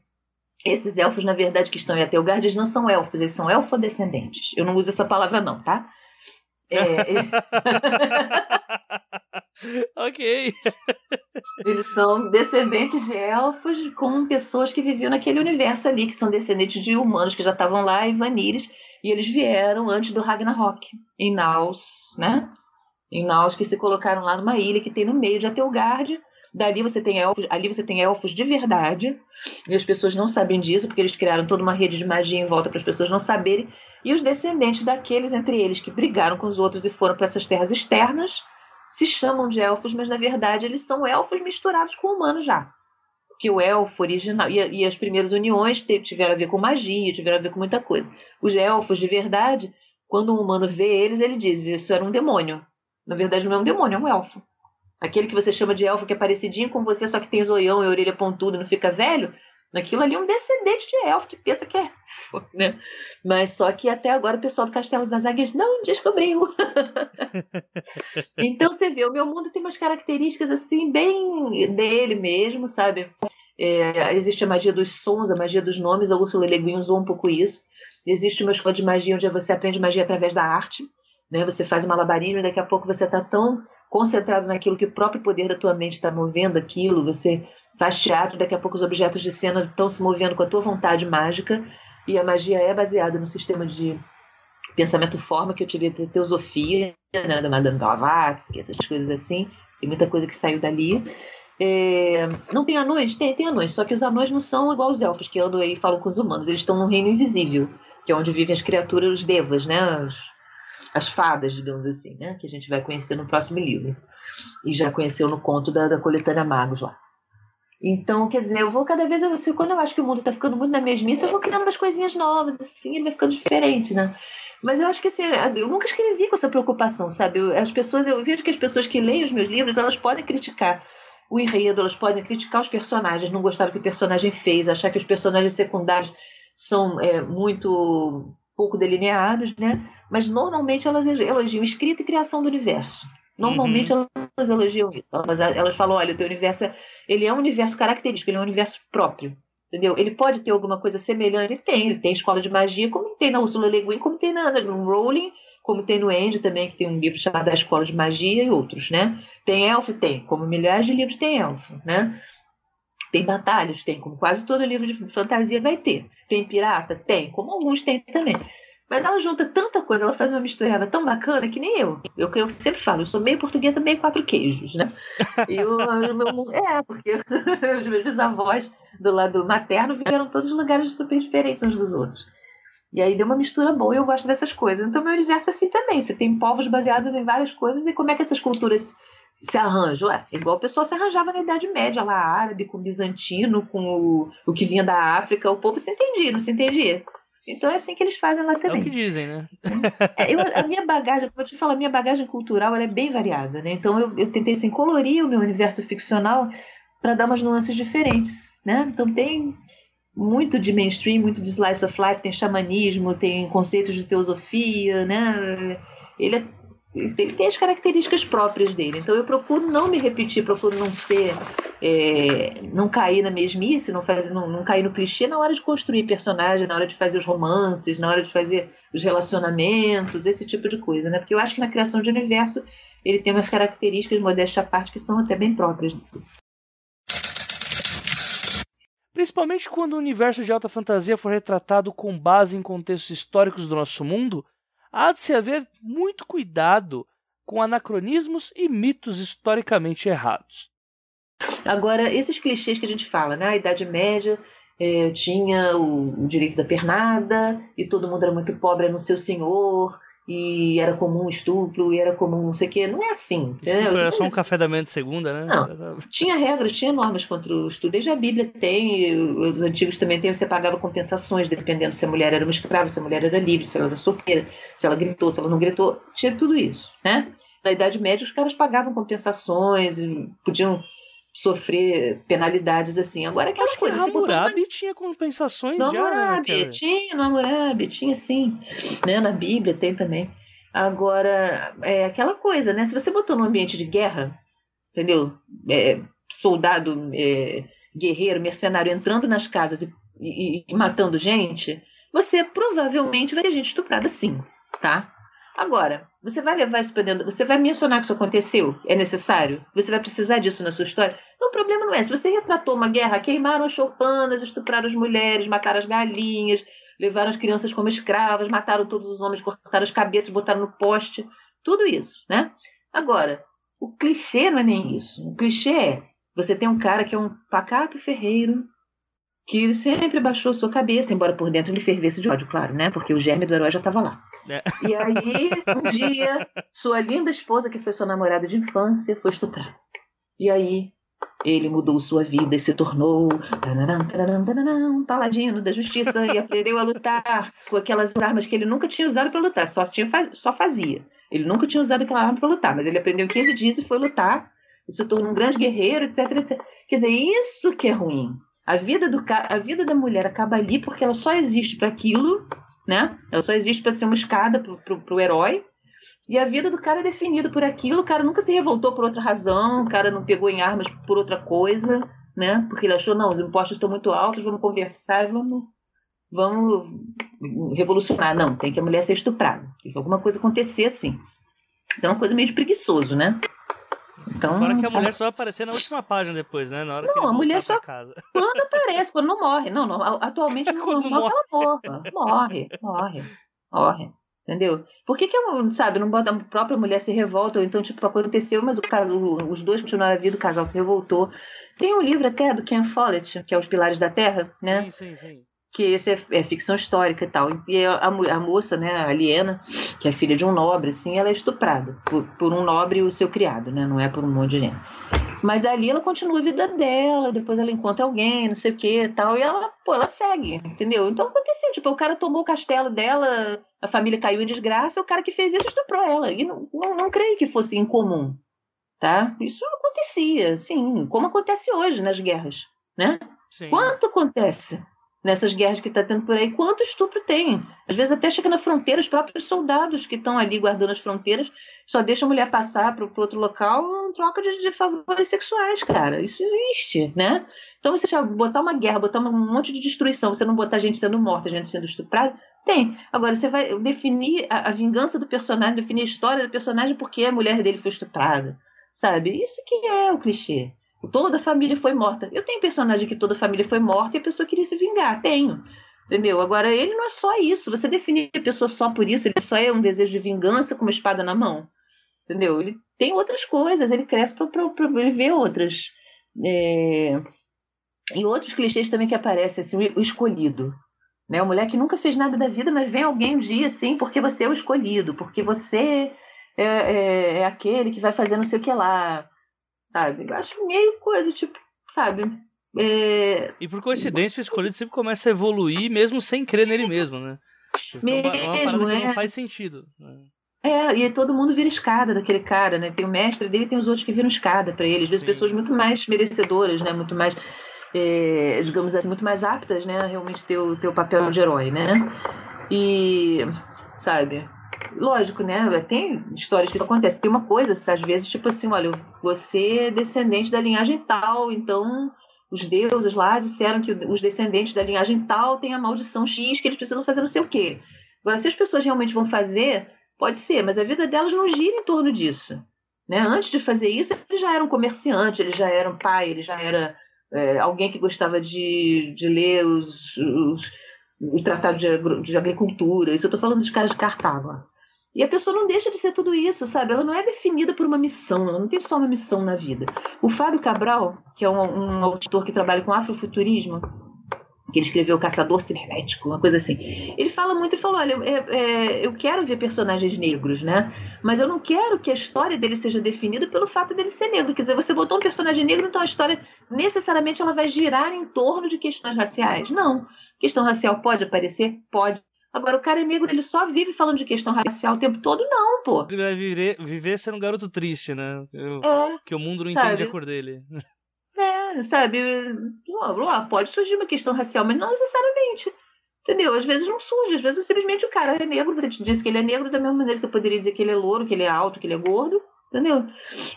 esses elfos, na verdade, que estão em Atelgard, eles não são elfos, eles são elfodescendentes. Eu não uso essa palavra, não, tá? É, ok. Eles são descendentes de elfos com pessoas que viviam naquele universo ali, que são descendentes de humanos que já estavam lá em Vanires, e eles vieram antes do Ragnarok, em Naus, né? Em Naus, que se colocaram lá numa ilha que tem no meio de Atelgard. Dali você tem elfos, ali você tem elfos de verdade, e as pessoas não sabem disso, porque eles criaram toda uma rede de magia em volta para as pessoas não saberem. E os descendentes daqueles entre eles que brigaram com os outros e foram para essas terras externas se chamam de elfos, mas na verdade eles são elfos misturados com humanos já. Porque o elfo original. E, e as primeiras uniões tiveram a ver com magia, tiveram a ver com muita coisa. Os elfos de verdade, quando um humano vê eles, ele diz: Isso era um demônio. Na verdade, não é um demônio, é um elfo. Aquele que você chama de elfo que é parecidinho com você, só que tem zoião e orelha pontuda e não fica velho, Aquilo ali é um descendente de elfo que pensa que é. Né? Mas só que até agora o pessoal do Castelo das Águias não descobriu. então você vê, o meu mundo tem umas características assim, bem dele mesmo, sabe? É, existe a magia dos sons, a magia dos nomes, a Ursula Le Guin usou um pouco isso. Existe uma escola de magia onde você aprende magia através da arte. Né? Você faz um malabarismo e daqui a pouco você está tão concentrado naquilo que o próprio poder da tua mente está movendo aquilo, você faz teatro, daqui a pouco os objetos de cena estão se movendo com a tua vontade mágica, e a magia é baseada no sistema de pensamento-forma que eu tive da teosofia, né, da Madame Blavatsky, essas coisas assim, tem muita coisa que saiu dali. É, não tem anões? Tem, tem anões, só que os anões não são igual os elfos que andam aí e falam com os humanos, eles estão no reino invisível, que é onde vivem as criaturas, os devas, né, as, as fadas, digamos assim, né, que a gente vai conhecer no próximo livro. E já conheceu no conto da, da coletânea Magos lá. Então, quer dizer, eu vou cada vez, eu, quando eu acho que o mundo está ficando muito na mesmice, eu vou criando umas coisinhas novas, assim, ele vai ficando diferente, né? Mas eu acho que assim, eu nunca escrevi com essa preocupação, sabe? Eu, as pessoas, eu vejo que as pessoas que leem os meus livros, elas podem criticar o enredo, elas podem criticar os personagens, não gostar do que o personagem fez, achar que os personagens secundários são é, muito pouco delineados, né? Mas normalmente elas elogiam escrita e criação do universo. Normalmente uhum. elas elogiam isso. Elas, elas falam, olha, o teu universo é, ele é um universo característico, ele é um universo próprio. Entendeu? Ele pode ter alguma coisa semelhante, ele tem, ele tem escola de magia, como tem na Ursula Le Guin, como tem na, no Rowling, como tem no Andy também, que tem um livro chamado A Escola de Magia e outros, né? Tem elfo? Tem. Como milhares de livros tem elfo, né? Tem batalhas? Tem. Como quase todo livro de fantasia vai ter. Tem pirata? Tem. Como alguns tem também. Mas ela junta tanta coisa, ela faz uma misturada tão bacana que nem eu. Eu, eu sempre falo, eu sou meio portuguesa, meio quatro queijos, né? E o, meu, é, porque os meus bisavós do lado materno viveram todos os lugares super diferentes uns dos outros. E aí deu uma mistura boa e eu gosto dessas coisas. Então, meu universo é assim também. Você tem povos baseados em várias coisas e como é que essas culturas se arranjam? É, igual o pessoal se arranjava na Idade Média, lá árabe, com bizantino, com o, o que vinha da África. O povo se entendia, não se entendia. Então é assim que eles fazem lá também. É o que dizem, né? É, eu, a minha bagagem, como eu te falo, a minha bagagem cultural ela é bem variada, né? Então eu, eu tentei assim, colorir o meu universo ficcional para dar umas nuances diferentes, né? Então tem muito de mainstream, muito de slice of life, tem xamanismo, tem conceitos de teosofia, né? Ele é ele tem as características próprias dele. Então eu procuro não me repetir, procuro não ser, é, não cair na mesmice, não, fazer, não, não cair no clichê na hora de construir personagem, na hora de fazer os romances, na hora de fazer os relacionamentos, esse tipo de coisa, né? Porque eu acho que na criação de universo ele tem umas características, modéstia à parte, que são até bem próprias. Principalmente quando o universo de alta fantasia for retratado com base em contextos históricos do nosso mundo, há de se haver muito cuidado com anacronismos e mitos historicamente errados. Agora, esses clichês que a gente fala, né? A Idade Média é, tinha o, o, direito da pernada e todo mundo era muito pobre no seu senhor e era comum estupro, e era comum não sei o quê. Não é assim. Estupro era só um café da manhã de segunda, né? Não. Tinha regras, tinha normas contra o estupro. Desde a Bíblia tem, os antigos também tem, você pagava compensações, dependendo se a mulher era uma escrava, se a mulher era livre, se ela era solteira, se ela gritou, se ela não gritou. Tinha tudo isso, né? Na Idade Média, os caras pagavam compensações, podiam sofrer penalidades assim. Agora aquela Acho coisa. Que Hammurabi uma... tinha compensações no já. Hammurabi, né, tinha, no Hammurabi, tinha sim. Né? Na Bíblia tem também. Agora, é aquela coisa, né? Se você botou num ambiente de guerra, entendeu? É, soldado, é, guerreiro, mercenário entrando nas casas e, e, e matando gente, você provavelmente vai ter gente estuprada sim, tá? Agora, você vai levar isso para dentro, você vai mencionar que isso aconteceu? É necessário? Você vai precisar disso na sua história? Então, o problema não é. Se você retratou uma guerra, queimaram as choupanas, estupraram as mulheres, mataram as galinhas, levaram as crianças como escravas, mataram todos os homens, cortaram as cabeças, botaram no poste, tudo isso, né? Agora, o clichê não é nem isso. O clichê é: você tem um cara que é um pacato ferreiro, que sempre baixou sua cabeça, embora por dentro ele fervesse de ódio, claro, né? Porque o germe do herói já estava lá. É. E aí, um dia, sua linda esposa, que foi sua namorada de infância, foi estuprada. E aí, ele mudou sua vida e se tornou um paladino da justiça e aprendeu a lutar com aquelas armas que ele nunca tinha usado para lutar, só, tinha, só fazia. Ele nunca tinha usado aquela arma para lutar, mas ele aprendeu 15 dias e foi lutar, e se tornou um grande guerreiro, etc, etc. Quer dizer, isso que é ruim. A vida, do, a vida da mulher acaba ali porque ela só existe para aquilo né? Ela só existe para ser uma escada pro, pro herói. E a vida do cara é definida por aquilo, o cara nunca se revoltou por outra razão, o cara não pegou em armas por outra coisa, né? Porque ele achou, não, os impostos estão muito altos, vamos conversar, vamos, vamos revolucionar. Não, tem que a mulher ser estuprada, tem que alguma coisa acontecer assim. Isso é uma coisa meio de preguiçoso, né? Então, Fora que a mulher só vai aparecer na última página depois, né? Na hora não, que a mulher só casa. quando aparece, quando não morre. Não, não atualmente não, não morre, ela morra. Morre, morre, morre. Entendeu? Por que, que sabe, não bota a própria mulher se revolta, ou então, tipo, aconteceu, mas o caso, os dois continuaram a vida, o casal se revoltou. Tem um livro até do Ken Follett, que é Os Pilares da Terra, né? Sim, sim, sim que esse é, é, ficção histórica e tal. E a, a, moça, né, a Aliena, que é filha de um nobre, assim, ela é estuprada por, por um nobre e o seu criado, né? Não é por um monte de gente. Mas dali ela continua a vida dela, depois ela encontra alguém, não sei o que e tal, e ela, pô, ela segue, entendeu? Então aconteceu, tipo, o cara tomou o castelo dela, a família caiu em desgraça, o cara que fez isso estuprou ela. E não, não, não creio que fosse incomum, tá? Isso acontecia, sim, como acontece hoje nas guerras, né? Sim. Quanto acontece nessas guerras que está tendo por aí? Quanto estupro tem? Às vezes até chega na fronteira, os próprios soldados que estão ali guardando as fronteiras só deixam a mulher passar para outro local em troca de, de, favores sexuais, cara. Isso existe, né? Então você botar uma guerra, botar um monte de destruição, você não botar gente sendo morta, gente sendo estuprada, tem. Agora, você vai definir a, a vingança do personagem, definir a história do personagem porque a mulher dele foi estuprada, sabe? Isso que é o clichê. Toda a família foi morta. Eu tenho personagem que toda a família foi morta e a pessoa queria se vingar. Tenho. Entendeu? Agora, ele não é só isso. Você definir a pessoa só por isso, ele só é um desejo de vingança com uma espada na mão. Entendeu? Ele tem outras coisas, ele cresce para ele ver outras. É... E outros clichês também que aparecem, assim, o escolhido. Né? O moleque nunca fez nada da vida, mas vem alguém um dia assim, porque você é o escolhido, porque você é, é, é aquele que vai fazer não sei o que lá, sabe? Eu acho meio coisa, tipo, sabe? É... E por coincidência, o escolhido sempre começa a evoluir, mesmo sem crer nele mesmo, né? Mesmo, uma, uma parada é. que não faz sentido. Né? É, e todo mundo vira escada daquele cara, né? Tem o mestre dele tem os outros que viram escada para ele. Às vezes, Sim. pessoas muito mais merecedoras, né? Muito mais é, digamos assim, muito mais aptas, né, a realmente ter o, ter o papel de herói, né? E, sabe, lógico, né? Tem histórias que isso acontece. Tem uma coisa, às vezes, tipo assim, olha, você é descendente da linhagem tal, então os deuses lá disseram que os descendentes da linhagem tal têm a maldição X, que eles precisam fazer não sei o quê. Agora, se as pessoas realmente vão fazer, pode ser, mas a vida delas não gira em torno disso. Né? Antes de fazer isso, ele já era um comerciante, ele já era um pai, ele já era é, alguém que gostava de, de ler os, os, os tratados de, de, agricultura. Isso eu estou falando dos caras de Cartago. E a pessoa não deixa de ser tudo isso, sabe? Ela não é definida por uma missão, ela não tem só uma missão na vida. O Fábio Cabral, que é um, um autor que trabalha com afrofuturismo, que ele escreveu Caçador Cibernético, uma coisa assim. Ele fala muito e falou: olha, é, é, eu quero ver personagens negros, né? Mas eu não quero que a história dele seja definida pelo fato dele ser negro. Quer dizer, você botou um personagem negro, então a história necessariamente ela vai girar em torno de questões raciais. Não. Questão racial pode aparecer? Pode. Agora, o cara é negro, ele só vive falando de questão racial o tempo todo? Não, pô. Ele vai viver, viver sendo um garoto triste, né? Eu, é, que o mundo não sabe? entende a cor dele. É, sabe? Pode surgir uma questão racial, mas não necessariamente. Entendeu? Às vezes não surge, às vezes simplesmente o cara é negro, você diz que ele é negro, da mesma maneira você poderia dizer que ele é louro, que ele é alto, que ele é gordo, entendeu?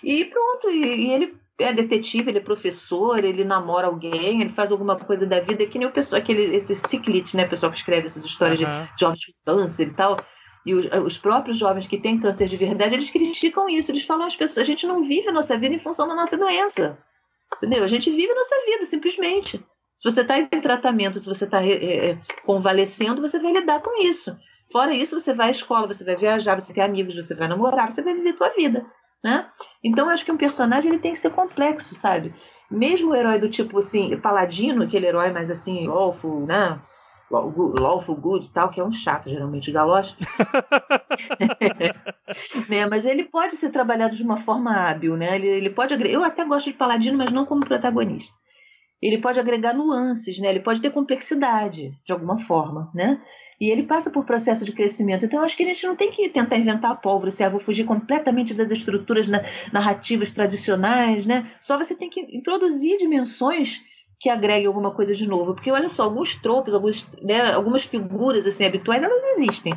E pronto, e, e ele é detetive, ele é professor, ele namora alguém, ele faz alguma coisa da vida, que nem o pessoal, aquele, esse ciclite, né? O pessoal que escreve essas histórias uhum. de jovens com câncer e tal. E os, os, próprios jovens que têm câncer de verdade, eles criticam isso, eles falam, as pessoas, a gente não vive a nossa vida em função da nossa doença. Entendeu? A gente vive a nossa vida, simplesmente. Se você está em tratamento, se você está é, é, convalescendo, você vai lidar com isso. Fora isso, você vai à escola, você vai viajar, você tem amigos, você vai namorar, você vai viver a tua vida, né? Então, eu acho que um personagem ele tem que ser complexo, sabe? Mesmo o herói do tipo, assim, paladino, aquele herói mais assim, lawful, né? Lawful Good e tal, que é um chato, geralmente, galoche. né? Mas ele pode ser trabalhado de uma forma hábil, né? Ele, ele pode. Eu até gosto de Paladino, mas não como protagonista. Ele pode agregar nuances, né? Ele pode ter complexidade, de alguma forma, né? E ele passa por processo de crescimento. Então, acho que a gente não tem que tentar inventar a pólvora, se assim, ah, vou fugir completamente das estruturas narrativas tradicionais, né? Só você tem que introduzir dimensões que agregue alguma coisa de novo. Porque olha só, alguns tropos, alguns, né, algumas figuras assim habituais, elas existem.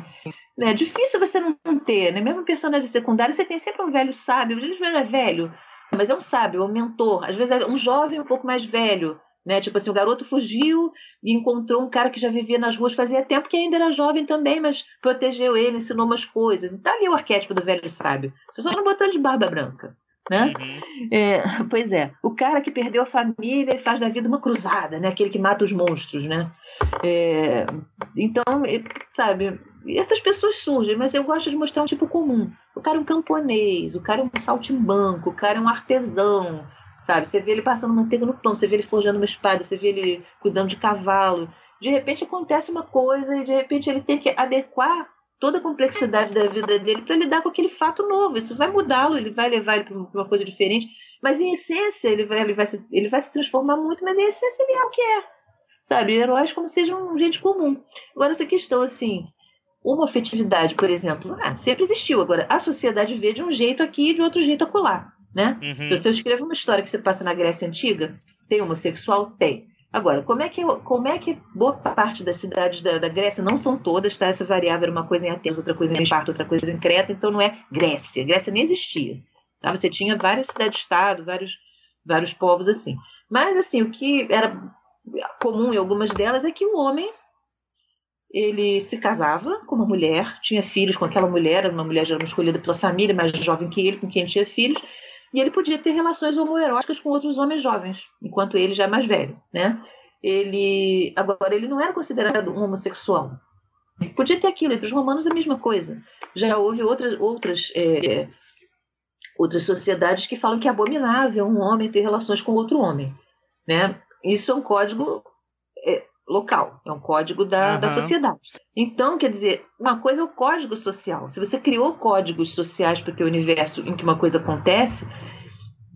É difícil você não ter, né? Mesmo personagem secundário, você tem sempre um velho sábio. Às vezes não é velho, mas é um sábio, é um mentor. Às vezes é um jovem um pouco mais velho. Né? Tipo assim, o garoto fugiu e encontrou um cara que já vivia nas ruas fazia tempo que ainda era jovem também, mas protegeu ele, ensinou umas coisas. Então ali o arquétipo do velho sábio. Você só não botou ele de barba branca né? Uhum. É, pois é, o cara que perdeu a família e faz da vida uma cruzada, né? Aquele que mata os monstros, né? É, então, sabe, essas pessoas surgem, mas eu gosto de mostrar um tipo comum. O cara é um camponês, o cara é um saltimbanco, o cara é um artesão, sabe? Você vê ele passando manteiga no pão, você vê ele forjando uma espada, você vê ele cuidando de cavalo. De repente acontece uma coisa e de repente ele tem que adequar toda a complexidade da vida dele para lidar com aquele fato novo. Isso vai mudá-lo, ele vai levar ele para uma coisa diferente, mas em essência ele vai, ele, vai se, ele vai se transformar muito, mas em essência ele é o que é. Sabe, heróis como sejam gente comum. Agora, essa questão assim, uma afetividade, por exemplo, ah, sempre existiu. Agora, a sociedade vê de um jeito aqui e de outro jeito acolá. né? Uhum. Então, se eu escrevo uma história que você passa na Grécia Antiga, tem homossexual? Tem. Agora, como é que, como é que boa parte das cidades da, da Grécia, não são todas, tá? Essa variável era uma coisa em Atenas, outra coisa em Esparta, outra coisa em Creta, então não é Grécia. Grécia nem existia. Tá? Você tinha várias cidades-estado, vários, vários povos assim. Mas, assim, o que era comum em algumas delas é que o homem ele se casava com uma mulher, tinha filhos com aquela mulher, uma mulher já escolhida pela família, mais jovem que ele, com quem tinha filhos, e ele podia ter relações homoeróticas com outros homens jovens, enquanto ele já é mais velho, né? Ele agora ele não era considerado um homossexual. Podia ter aquilo entre os romanos a mesma coisa. Já houve outras outras é, outras sociedades que falam que é abominável um homem ter relações com outro homem, né? Isso é um código é, local, é um código da, uhum. da sociedade. Então, quer dizer, uma coisa é o código social. Se você criou códigos sociais para o teu universo em que uma coisa acontece,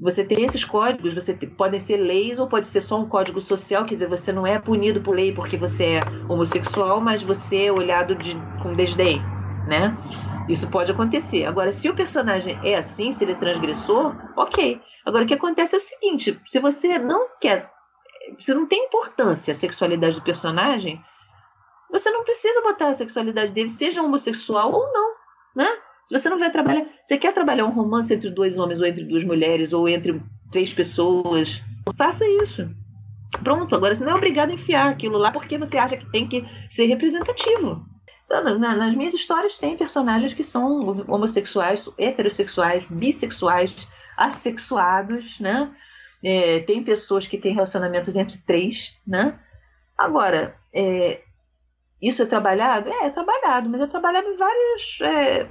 você tem esses códigos, você podem ser leis ou pode ser só um código social, quer dizer, você não é punido por lei porque você é homossexual, mas você é olhado de, com desdém, né? Isso pode acontecer. Agora, se o personagem é assim, se ele é transgressor, ok. Agora, o que acontece é o seguinte: se você não quer você não tem importância a sexualidade do personagem, você não precisa botar a sexualidade dele, seja homossexual ou não, né? Se você não vai trabalhar, você quer trabalhar um romance entre dois homens ou entre duas mulheres ou entre três pessoas, faça isso. Pronto, agora você não é obrigado a enfiar aquilo lá porque você acha que tem que ser representativo. Então, nas minhas histórias tem personagens que são homossexuais, heterossexuais, bissexuais, assexuados, né? É, tem pessoas que têm relacionamentos entre três, né? Agora, é, isso é trabalhado? É, é trabalhado, mas é trabalhado em várias. É,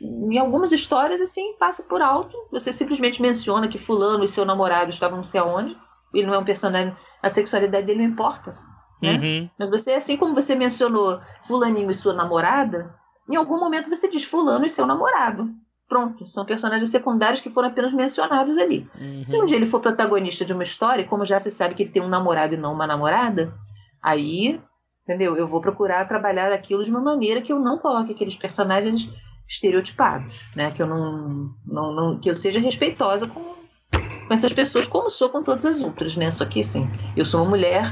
em algumas histórias, assim, passa por alto. Você simplesmente menciona que Fulano e seu namorado estavam não sei aonde. Ele não é um personagem. A sexualidade dele não importa. Né? Uhum. Mas você, assim como você mencionou Fulaninho e sua namorada, em algum momento você diz Fulano e seu namorado. Pronto, são personagens secundários que foram apenas mencionados ali. Uhum. Se um dia ele for protagonista de uma história, como já se sabe que ele tem um namorado e não uma namorada, aí, entendeu? Eu vou procurar trabalhar aquilo de uma maneira que eu não coloque aqueles personagens estereotipados, né? Que eu não, não, não que eu seja respeitosa com, com essas pessoas, como sou com todas as outras, né? Só que, sim, eu sou uma mulher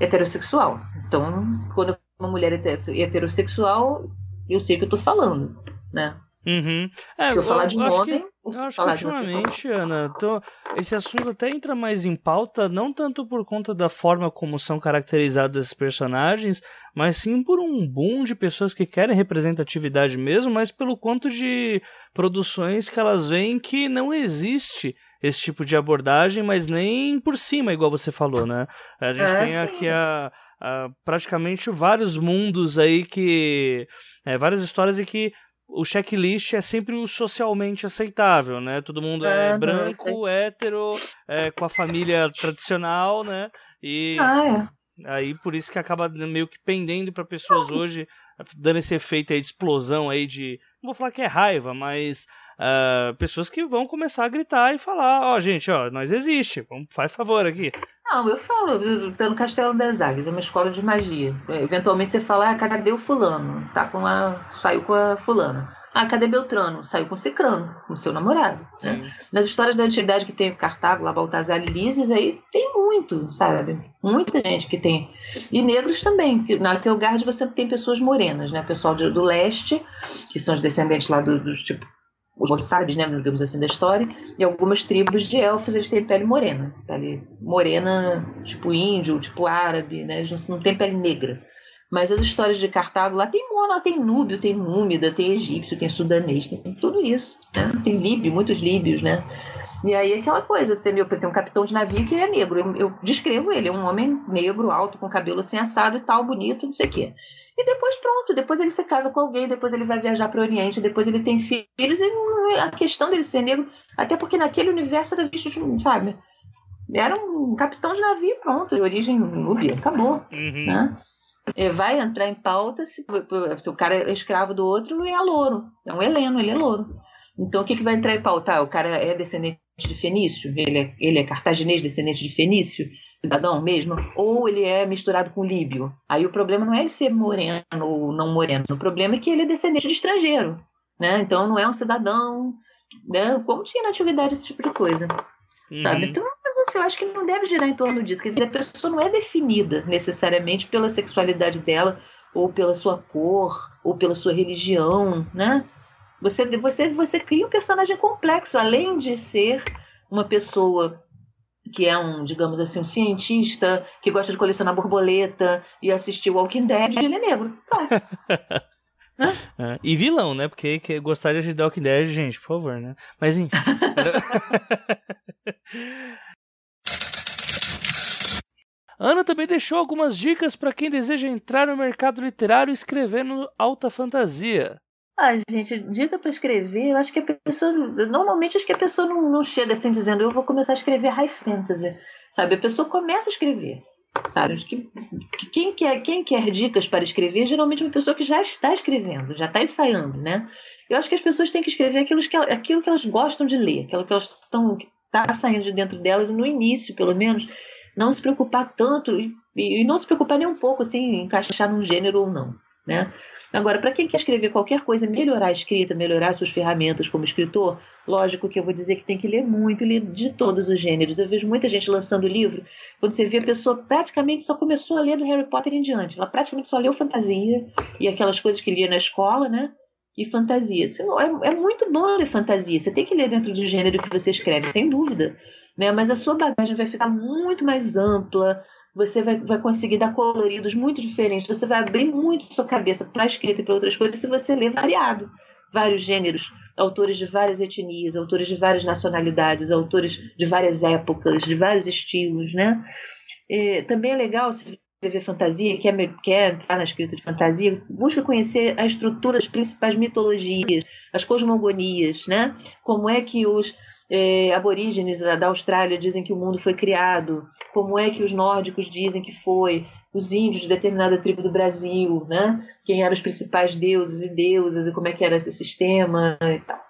heterossexual. Então, quando eu sou uma mulher heterossexual, eu sei o que eu estou falando, né? Uhum. É, Se eu falar de eu acho que, eu acho que ultimamente, Ana, tô, esse assunto até entra mais em pauta, não tanto por conta da forma como são caracterizados esses personagens, mas sim por um boom de pessoas que querem representatividade mesmo, mas pelo quanto de produções que elas veem que não existe esse tipo de abordagem, mas nem por cima, igual você falou, né? A gente é, tem aqui a, a, praticamente vários mundos aí que. É, várias histórias e que o checklist é sempre o socialmente aceitável, né? Todo mundo é, é branco, hétero, é, com a família tradicional, né? E ah, é. aí por isso que acaba meio que pendendo para pessoas hoje, dando esse efeito aí de explosão aí de, não vou falar que é raiva, mas uh, pessoas que vão começar a gritar e falar, ó, oh, gente, ó, nós existe, vamos, faz favor aqui. Não, eu falo, eu tô no Castelo das Águias, é uma escola de magia. Eventualmente você fala, ah, cadê o fulano? Tá com a. saiu com a fulana. Ah, cadê Beltrano? Saiu com Cicrano, com seu namorado. Né? Nas histórias da antiguidade que tem Cartago, lá Baltazar e Lises, aí tem muito, sabe? Muita gente que tem. E negros também, na Arqueogard você tem pessoas morenas, né? Pessoal do leste, que são os descendentes lá dos, do, tipo os sabes, né, digamos assim, da história, e algumas tribos de elfos eles têm pele morena, pele morena, tipo índio, tipo árabe, né, eles não, não têm pele negra. Mas as histórias de Cartago lá tem mono, tem núbio, tem númida, tem egípcio, tem sudanês, tem tudo isso, né? Tem líbio, muitos líbios, né? E aí aquela coisa, entendeu? Tem um capitão de navio que ele é negro. Eu, eu descrevo ele, é um homem negro, alto, com cabelo assim assado e tal, bonito, não sei o quê. E depois pronto, depois ele se casa com alguém, depois ele vai viajar para o Oriente, depois ele tem filhos, e a questão dele ser negro, até porque naquele universo era visto, sabe? Era um capitão de navio, pronto, de origem núbia, acabou. Uhum. Né? Vai entrar em pauta se, se, o cara é escravo do outro é louro. É um heleno, ele é louro. Então o que, que vai entrar em pauta? Ah, o cara é descendente de Fenício, ele é, ele é cartaginês, descendente de Fenício cidadão mesmo, ou ele é misturado com líbio. Aí o problema não é ele ser moreno ou não moreno, o problema é que ele é descendente de estrangeiro, né? Então não é um cidadão né? Como tinha na atividade esse tipo de coisa. Uhum. Sabe? Então, assim, eu acho que não deve girar em torno disso. Quer dizer, a pessoa não é definida necessariamente pela sexualidade dela, ou pela sua cor, ou pela sua religião, né? Você, você, você cria um personagem complexo, além de ser uma pessoa que é um, digamos assim, um cientista que gosta de colecionar borboleta e assistir Walking Dead, ele é negro. Pronto. É, e vilão, né? Porque que, gostar de The Walking Dead, gente, por favor, né? Mas enfim. Ana também deixou algumas dicas para quem deseja entrar no mercado literário escrevendo alta fantasia. Ah, gente, dica para escrever, eu acho que a pessoa. Normalmente acho que a pessoa não, não chega assim dizendo, eu vou começar a escrever high fantasy. Sabe? A pessoa começa a escrever. Sabe? Que, que quem, quer, quem quer dicas para escrever, geralmente é uma pessoa que já está escrevendo, já está ensaiando, né? Eu acho que as pessoas têm que escrever aquilo que, aquilo que elas gostam de ler, aquilo que elas estão. está saindo de dentro delas, e no início, pelo menos, não se preocupar tanto e, e não se preocupar nem um pouco assim, encaixar num gênero ou não. Né? Agora, para quem quer escrever qualquer coisa, melhorar a escrita, melhorar suas ferramentas como escritor, lógico que eu vou dizer que tem que ler muito, ler de todos os gêneros. Eu vejo muita gente lançando livro, quando você vê a pessoa praticamente só começou a ler do Harry Potter em diante. Ela praticamente só leu fantasia e aquelas coisas que lia na escola, né? E fantasia. É, é muito bom ler fantasia. Você tem que ler dentro do gênero que você escreve, sem dúvida. Né? Mas a sua bagagem vai ficar muito mais ampla, você vai, vai conseguir dar coloridos muito diferentes, você vai abrir muito sua cabeça para a escrita e para outras coisas se você ler variado, vários gêneros, autores de várias etnias, autores de várias nacionalidades, autores de várias épocas, de vários estilos, né? Também é legal se escrever fantasia, quer, quer entrar na escrita de fantasia, busca conhecer a estrutura, as principais mitologias, as cosmogonias, né? Como é que os é, aborígenes da Austrália dizem que o mundo foi criado, como é que os nórdicos dizem que foi, os índios de determinada tribo do Brasil, né? Quem eram os principais deuses e deusas e como é que era esse sistema e tal.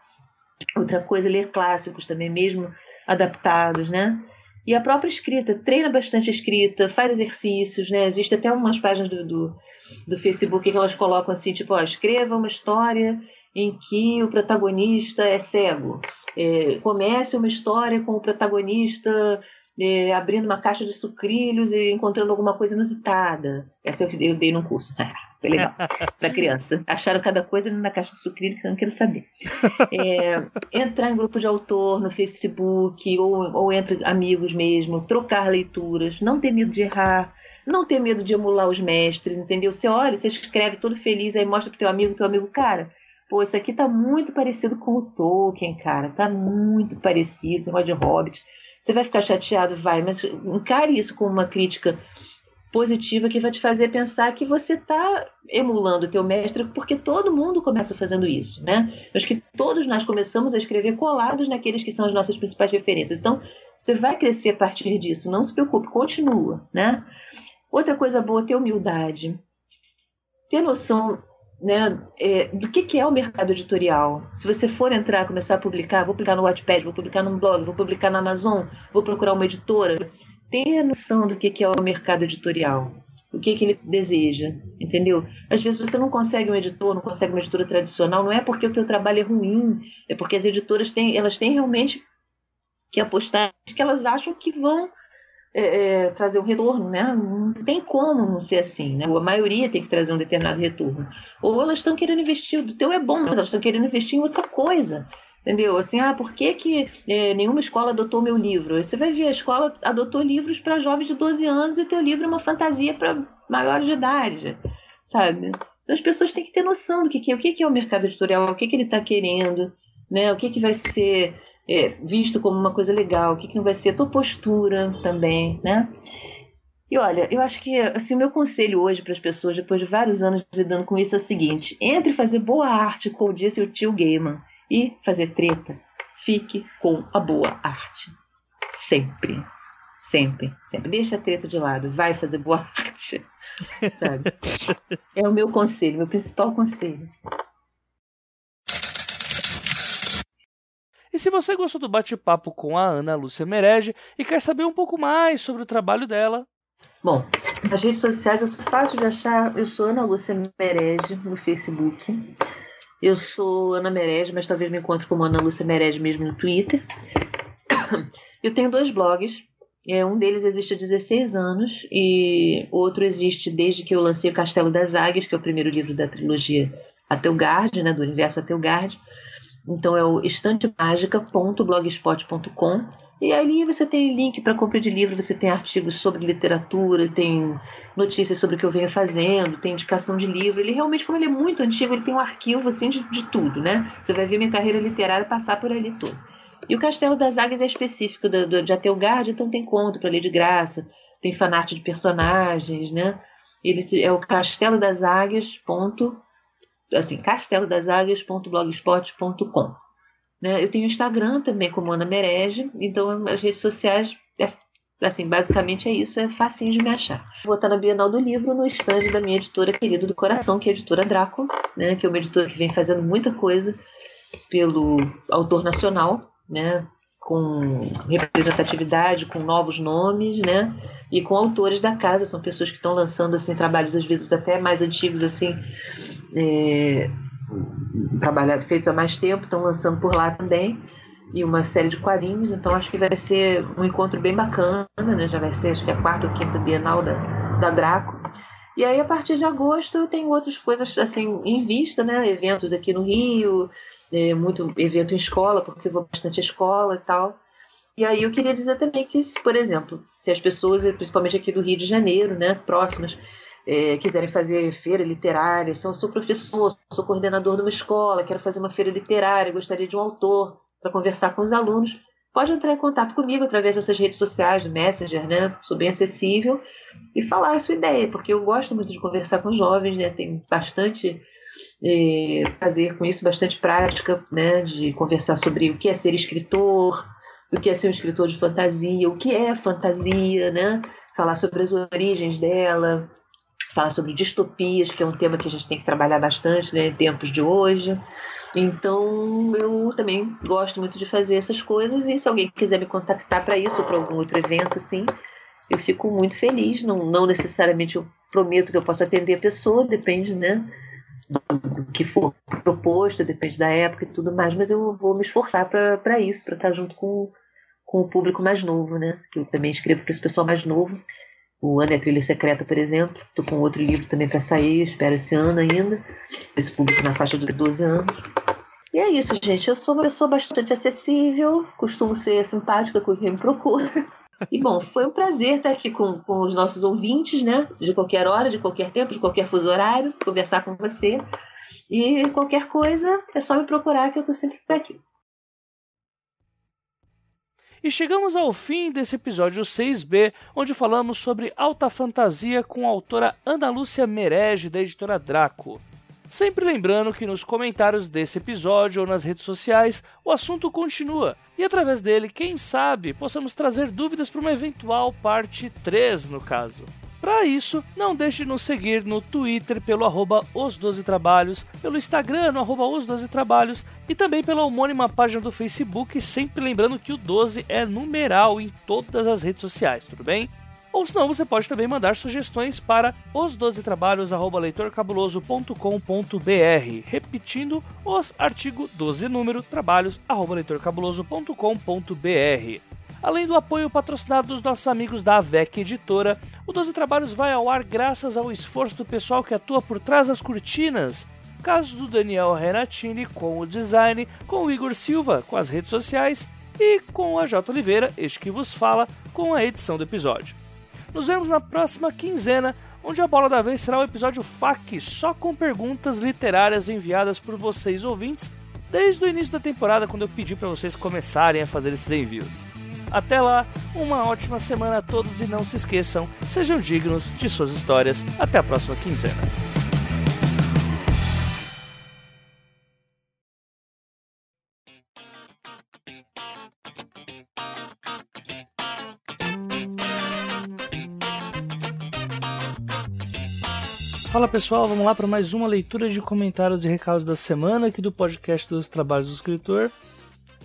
Outra coisa, ler clássicos também, mesmo adaptados, né? E a própria escrita, treina bastante a escrita, faz exercícios, né? Existe até umas páginas do, do, do Facebook que elas colocam assim, tipo, ó, escreva uma história em que o protagonista é cego. É, comece uma história com o protagonista é, abrindo uma caixa de sucrilhos e encontrando alguma coisa inusitada. Essa eu, eu dei num curso. Foi legal. Para criança. Acharam cada coisa na caixa de sucrilhos que eu não quero saber. É, entrar em grupo de autor no Facebook ou, ou entre amigos mesmo, trocar leituras, não ter medo de errar, não ter medo de emular os mestres, entendeu? Você olha, você escreve todo feliz, aí mostra pro teu amigo, teu amigo, cara, pô, isso aqui tá muito parecido com o Tolkien, cara, tá muito parecido, esse negócio de Hobbit. Você vai ficar chateado? Vai, mas encare isso como uma crítica positiva que vai te fazer pensar que você está emulando o teu mestre, porque todo mundo começa fazendo isso, né? Acho que todos nós começamos a escrever colados naqueles que são as nossas principais referências. Então, você vai crescer a partir disso, não se preocupe, continua, né? Outra coisa boa, ter humildade. Ter noção né, é, do que, que é o mercado editorial. Se você for entrar, começar a publicar, vou publicar no Wattpad, vou publicar num blog, vou publicar na Amazon, vou procurar uma editora, tenha noção do que, é o mercado editorial. O que, que ele deseja, entendeu? Às vezes você não consegue um editor, não consegue uma editora tradicional, não é porque o teu trabalho é ruim, é porque as editoras têm, elas têm realmente que apostar que elas acham que vão é, é, trazer um retorno, né? Não tem como não ser assim, né? A maioria tem que trazer um determinado retorno. Ou elas estão querendo investir, o teu é bom, mas elas estão querendo investir em outra coisa. Entendeu? Assim, ah, por que, que é, nenhuma escola adotou meu livro? Aí você vai ver, a escola adotou livros para jovens de 12 anos e teu livro é uma fantasia para maiores de idade, sabe? Então as pessoas têm que ter noção do que, que é, o que, que é o mercado editorial, o que, que ele está querendo, né? O que, que vai ser é, visto como uma coisa legal, o que, que não vai ser a tua postura também, né? E olha, eu acho que assim, o meu conselho hoje para as pessoas, depois de vários anos lidando com isso, é o seguinte: entre fazer boa arte, como disse o tio Gaiman, e fazer treta, fique com a boa arte. Sempre. Sempre, sempre. Deixa a treta de lado, vai fazer boa arte. Sabe? É o meu conselho, meu principal conselho. E se você gostou do bate-papo com a Ana Lúcia Merege e quer saber um pouco mais sobre o trabalho dela. Bom, nas redes sociais eu sou fácil de achar, eu sou Ana Lúcia Merege no Facebook. Eu sou Ana Merege, mas talvez me encontre como Ana Lúcia Merege mesmo no Twitter. Eu tenho dois blogs. É, um deles existe há 16 anos e outro existe desde que eu lancei o Castelo das Águias, que é o primeiro livro da trilogia Atelgard, né, do universo Atelgard. Então é o estantemágica.blogspot.com e ali você tem link para compra de livro, você tem artigos sobre literatura, tem notícias sobre o que eu venho fazendo, tem indicação de livro. Ele realmente, como ele é muito antigo, ele tem um arquivo assim de, de tudo, né? Você vai ver minha carreira literária passar por ali todo. E o Castelo das Águias é específico do, do, de Atelgard, então tem conto para ler de graça, tem fanart de personagens, né? Ele é o Castelo das Águias. Ponto, assim, castelodaságuias.blogspot.com. Né? Eu tenho Instagram também como Ana Merege, então as redes sociais, é, assim, basicamente é isso, é facinho de me achar. Vou estar na Bienal do Livro no stand da minha editora querida do coração, que é a editora Draco, né? que é uma editora que vem fazendo muita coisa pelo autor nacional, né? Com representatividade, com novos nomes, né? E com autores da casa, são pessoas que estão lançando assim trabalhos às vezes até mais antigos assim, é, feitos há mais tempo, estão lançando por lá também, e uma série de quadrinhos, então acho que vai ser um encontro bem bacana, né? já vai ser acho que a quarta ou quinta Bienal da, da Draco. E aí, a partir de agosto, eu tenho outras coisas assim em vista, né? Eventos aqui no Rio, é, muito evento em escola, porque eu vou bastante à escola e tal. E aí eu queria dizer também que, por exemplo, se as pessoas, principalmente aqui do Rio de Janeiro, né, próximas, é, quiserem fazer feira literária, se eu sou professor, sou coordenador de uma escola, quero fazer uma feira literária, gostaria de um autor para conversar com os alunos, pode entrar em contato comigo através dessas redes sociais, do Messenger, né? Sou bem acessível e falar a sua ideia, porque eu gosto muito de conversar com jovens, né? Tem bastante é, prazer com isso, bastante prática, né? De conversar sobre o que é ser escritor, o que é ser um escritor de fantasia, o que é fantasia, né? Falar sobre as origens dela, falar sobre distopias, que é um tema que a gente tem que trabalhar bastante né, em tempos de hoje. Então, eu também gosto muito de fazer essas coisas e se alguém quiser me contactar para isso ou para algum outro evento assim, eu fico muito feliz. Não, não necessariamente eu prometo que eu possa atender a pessoa, depende, né? Do que for proposto, depende da época e tudo mais, mas eu vou me esforçar para isso, para estar junto com, com o público mais novo, né? Que eu também escrevo para esse pessoal mais novo o Ano é Trilha Secreta, por exemplo. Estou com outro livro também para sair, espero esse ano ainda. Esse público na faixa de 12 anos. E é isso, gente. Eu sou uma pessoa bastante acessível, costumo ser simpática com quem me procura. E bom, foi um prazer estar aqui com, com os nossos ouvintes, né? De qualquer hora, de qualquer tempo, de qualquer fuso horário, conversar com você. E qualquer coisa, é só me procurar que eu estou sempre por aqui. E chegamos ao fim desse episódio 6B, onde falamos sobre alta fantasia com a autora Ana Lúcia Merege, da editora Draco. Sempre lembrando que nos comentários desse episódio ou nas redes sociais o assunto continua e através dele, quem sabe, possamos trazer dúvidas para uma eventual parte 3 no caso. Para isso, não deixe de nos seguir no Twitter pelo arroba os 12 trabalhos, pelo Instagram no arroba os 12 trabalhos e também pela homônima página do Facebook, sempre lembrando que o 12 é numeral em todas as redes sociais, tudo bem? Ou senão você pode também mandar sugestões para os 12 trabalhos@leitorcabuloso.com.br, repetindo os artigo 12 número trabalhos@leitorcabuloso.com.br. Além do apoio patrocinado dos nossos amigos da AVEC Editora, o 12 Trabalhos vai ao ar graças ao esforço do pessoal que atua por trás das cortinas. Caso do Daniel Renatini com o design, com o Igor Silva com as redes sociais e com a J. Oliveira, este que vos fala, com a edição do episódio. Nos vemos na próxima quinzena, onde a bola da vez será o episódio FAQ, só com perguntas literárias enviadas por vocês ouvintes desde o início da temporada, quando eu pedi para vocês começarem a fazer esses envios. Até lá, uma ótima semana a todos e não se esqueçam, sejam dignos de suas histórias. Até a próxima quinzena. Fala pessoal, vamos lá para mais uma leitura de comentários e recados da semana aqui do podcast dos Trabalhos do Escritor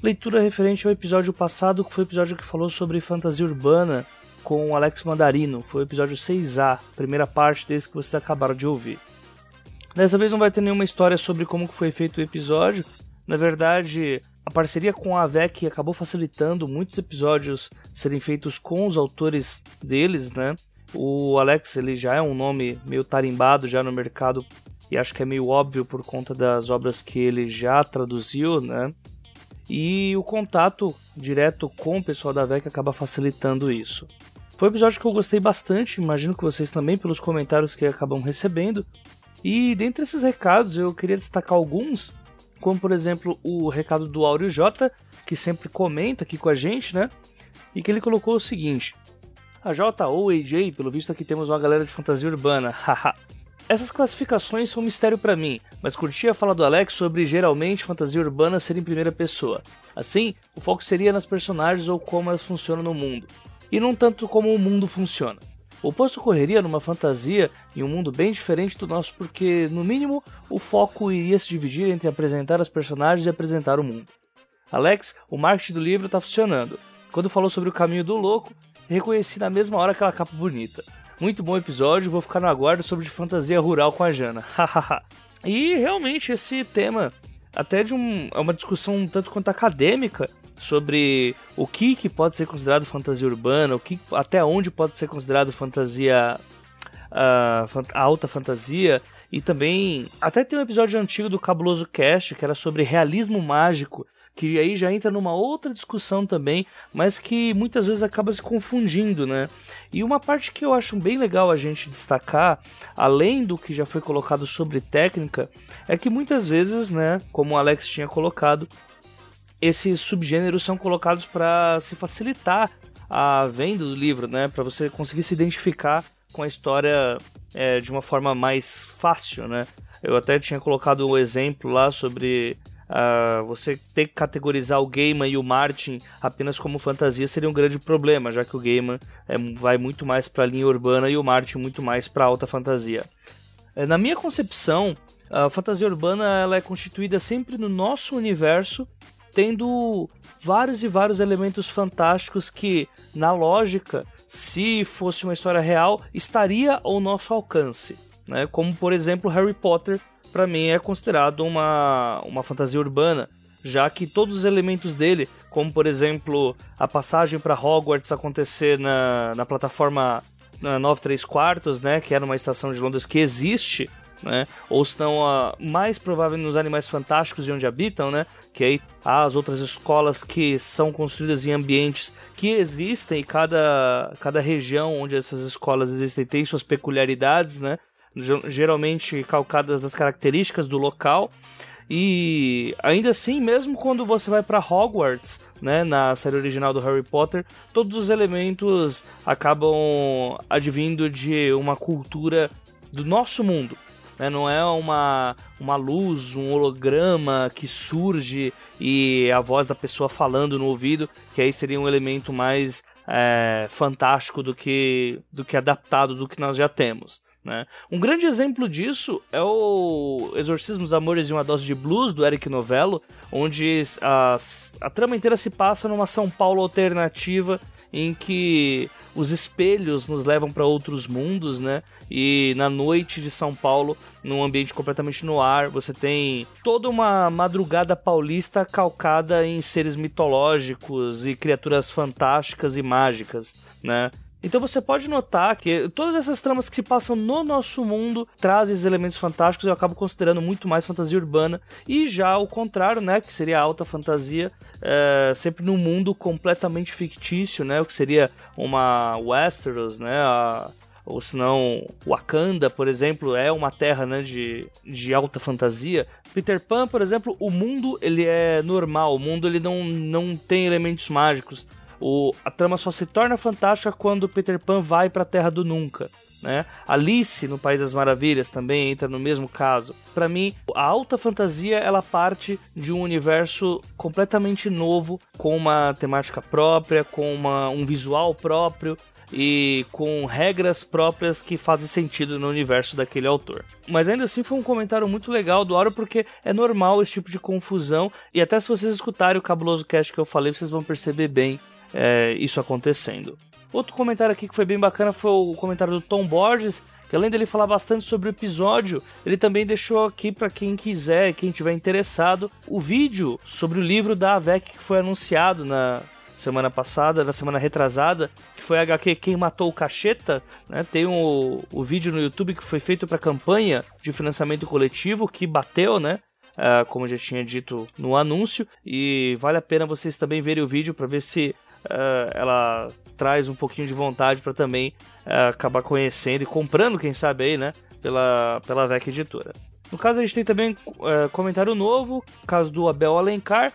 leitura referente ao episódio passado, que foi o episódio que falou sobre fantasia urbana com o Alex Mandarino. Foi o episódio 6A, primeira parte desse que vocês acabaram de ouvir. Dessa vez não vai ter nenhuma história sobre como foi feito o episódio. Na verdade, a parceria com a AVEC acabou facilitando muitos episódios serem feitos com os autores deles, né? O Alex, ele já é um nome meio tarimbado já no mercado e acho que é meio óbvio por conta das obras que ele já traduziu, né? E o contato direto com o pessoal da VEC acaba facilitando isso. Foi um episódio que eu gostei bastante, imagino que vocês também, pelos comentários que acabam recebendo. E dentre esses recados, eu queria destacar alguns, como por exemplo o recado do Áureo J, que sempre comenta aqui com a gente, né? E que ele colocou o seguinte: A J ou AJ, pelo visto aqui temos uma galera de fantasia urbana, haha. Essas classificações são um mistério para mim, mas curti a fala do Alex sobre geralmente fantasia urbana ser em primeira pessoa. Assim, o foco seria nas personagens ou como elas funcionam no mundo, e não tanto como o mundo funciona. O oposto ocorreria numa fantasia em um mundo bem diferente do nosso, porque, no mínimo, o foco iria se dividir entre apresentar as personagens e apresentar o mundo. Alex, o marketing do livro está funcionando. Quando falou sobre o caminho do louco, reconheci na mesma hora aquela capa bonita. Muito bom episódio, vou ficar no aguardo sobre fantasia rural com a Jana. e realmente esse tema, até de um, é uma discussão um tanto quanto acadêmica sobre o que, que pode ser considerado fantasia urbana, o que, até onde pode ser considerado fantasia uh, alta fantasia e também até tem um episódio antigo do Cabuloso Cast que era sobre realismo mágico que aí já entra numa outra discussão também, mas que muitas vezes acaba se confundindo, né? E uma parte que eu acho bem legal a gente destacar, além do que já foi colocado sobre técnica, é que muitas vezes, né, como o Alex tinha colocado, esses subgêneros são colocados para se facilitar a venda do livro, né, para você conseguir se identificar com a história é, de uma forma mais fácil, né? Eu até tinha colocado um exemplo lá sobre Uh, você ter que categorizar o Gaiman e o Martin apenas como fantasia seria um grande problema, já que o Gaiman é, vai muito mais para a linha urbana e o Martin muito mais para alta fantasia. É, na minha concepção, a fantasia urbana ela é constituída sempre no nosso universo, tendo vários e vários elementos fantásticos que, na lógica, se fosse uma história real, estaria ao nosso alcance. Né? Como, por exemplo, Harry Potter para mim é considerado uma, uma fantasia urbana, já que todos os elementos dele, como por exemplo a passagem para Hogwarts acontecer na, na plataforma na 93 quartos, né, que era uma estação de Londres que existe, né, ou estão uh, mais provável nos Animais Fantásticos e onde habitam, né, que aí há as outras escolas que são construídas em ambientes que existem e cada, cada região onde essas escolas existem tem suas peculiaridades, né, geralmente calcadas das características do local. E ainda assim, mesmo quando você vai para Hogwarts, né, na série original do Harry Potter, todos os elementos acabam advindo de uma cultura do nosso mundo. Né? Não é uma, uma luz, um holograma que surge e a voz da pessoa falando no ouvido, que aí seria um elemento mais é, fantástico do que, do que adaptado do que nós já temos. Né? Um grande exemplo disso é o Exorcismo dos Amores e uma Dose de Blues, do Eric Novello, onde a, a trama inteira se passa numa São Paulo alternativa em que os espelhos nos levam para outros mundos, né? E na noite de São Paulo, num ambiente completamente no ar, você tem toda uma madrugada paulista calcada em seres mitológicos e criaturas fantásticas e mágicas, né? Então você pode notar que todas essas tramas que se passam no nosso mundo trazem esses elementos fantásticos, eu acabo considerando muito mais fantasia urbana. E já o contrário, né, que seria a alta fantasia, é, sempre num mundo completamente fictício, né, o que seria uma Westeros, né, a, ou se não Wakanda, por exemplo, é uma terra né, de, de alta fantasia. Peter Pan, por exemplo, o mundo ele é normal, o mundo ele não, não tem elementos mágicos. O, a trama só se torna fantástica quando Peter Pan vai para a Terra do Nunca. Né? Alice no País das Maravilhas também entra no mesmo caso. Para mim, a alta fantasia ela parte de um universo completamente novo, com uma temática própria, com uma, um visual próprio e com regras próprias que fazem sentido no universo daquele autor. Mas ainda assim foi um comentário muito legal do Aro porque é normal esse tipo de confusão e até se vocês escutarem o cabuloso cast que eu falei, vocês vão perceber bem é, isso acontecendo. Outro comentário aqui que foi bem bacana foi o comentário do Tom Borges, que além dele falar bastante sobre o episódio, ele também deixou aqui para quem quiser, quem tiver interessado, o vídeo sobre o livro da AVEC que foi anunciado na semana passada, na semana retrasada, que foi a HQ Quem Matou o Cacheta, né? Tem o, vídeo no YouTube que foi feito para campanha de financiamento coletivo que bateu, né? Uh, como já tinha dito no anúncio, e vale a pena vocês também verem o vídeo para ver se uh, ela traz um pouquinho de vontade para também uh, acabar conhecendo e comprando, quem sabe aí, né, pela, pela VEC Editora. No caso, a gente tem também uh, comentário novo, caso do Abel Alencar,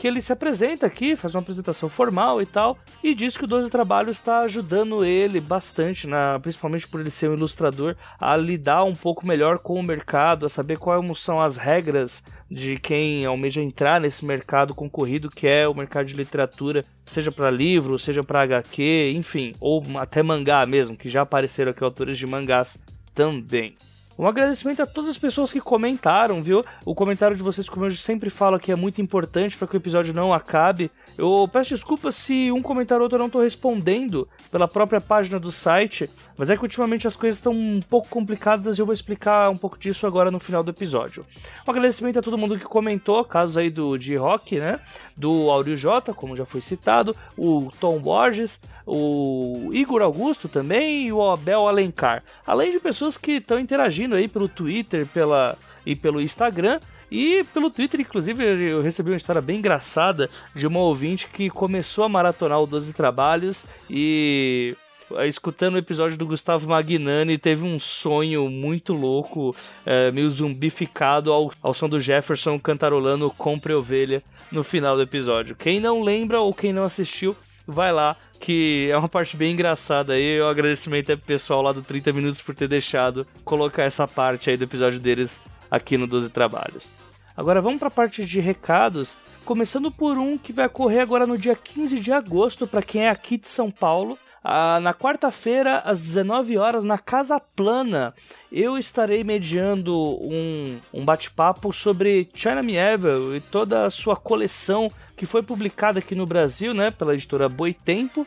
que ele se apresenta aqui, faz uma apresentação formal e tal, e diz que o 12 Trabalhos está ajudando ele bastante, principalmente por ele ser um ilustrador, a lidar um pouco melhor com o mercado, a saber quais são as regras de quem almeja entrar nesse mercado concorrido que é o mercado de literatura, seja para livro, seja para HQ, enfim, ou até mangá mesmo, que já apareceram aqui autores de mangás também. Um agradecimento a todas as pessoas que comentaram, viu? O comentário de vocês, como eu sempre falo aqui, é muito importante para que o episódio não acabe. Eu peço desculpas se um comentário ou outro eu não estou respondendo pela própria página do site, mas é que ultimamente as coisas estão um pouco complicadas e eu vou explicar um pouco disso agora no final do episódio. Um agradecimento a todo mundo que comentou, casos aí do G-Rock, né? Do Áureo J, como já foi citado, o Tom Borges, o Igor Augusto também e o Abel Alencar. Além de pessoas que estão interagindo aí pelo Twitter pela, e pelo Instagram. E pelo Twitter, inclusive, eu recebi uma história bem engraçada de uma ouvinte que começou a maratonar o 12 Trabalhos e eh, escutando o episódio do Gustavo Magnani, teve um sonho muito louco, é, meio zumbificado ao, ao som do Jefferson cantarolando Compre Ovelha no final do episódio. Quem não lembra ou quem não assistiu, vai lá, que é uma parte bem engraçada aí. O agradecimento é pro pessoal lá do 30 Minutos por ter deixado colocar essa parte aí do episódio deles aqui no 12 Trabalhos. Agora vamos para a parte de recados, começando por um que vai ocorrer agora no dia 15 de agosto para quem é aqui de São Paulo. Ah, na quarta-feira, às 19 horas, na Casa Plana, eu estarei mediando um, um bate-papo sobre China Mieville e toda a sua coleção que foi publicada aqui no Brasil, né, pela editora Boitempo.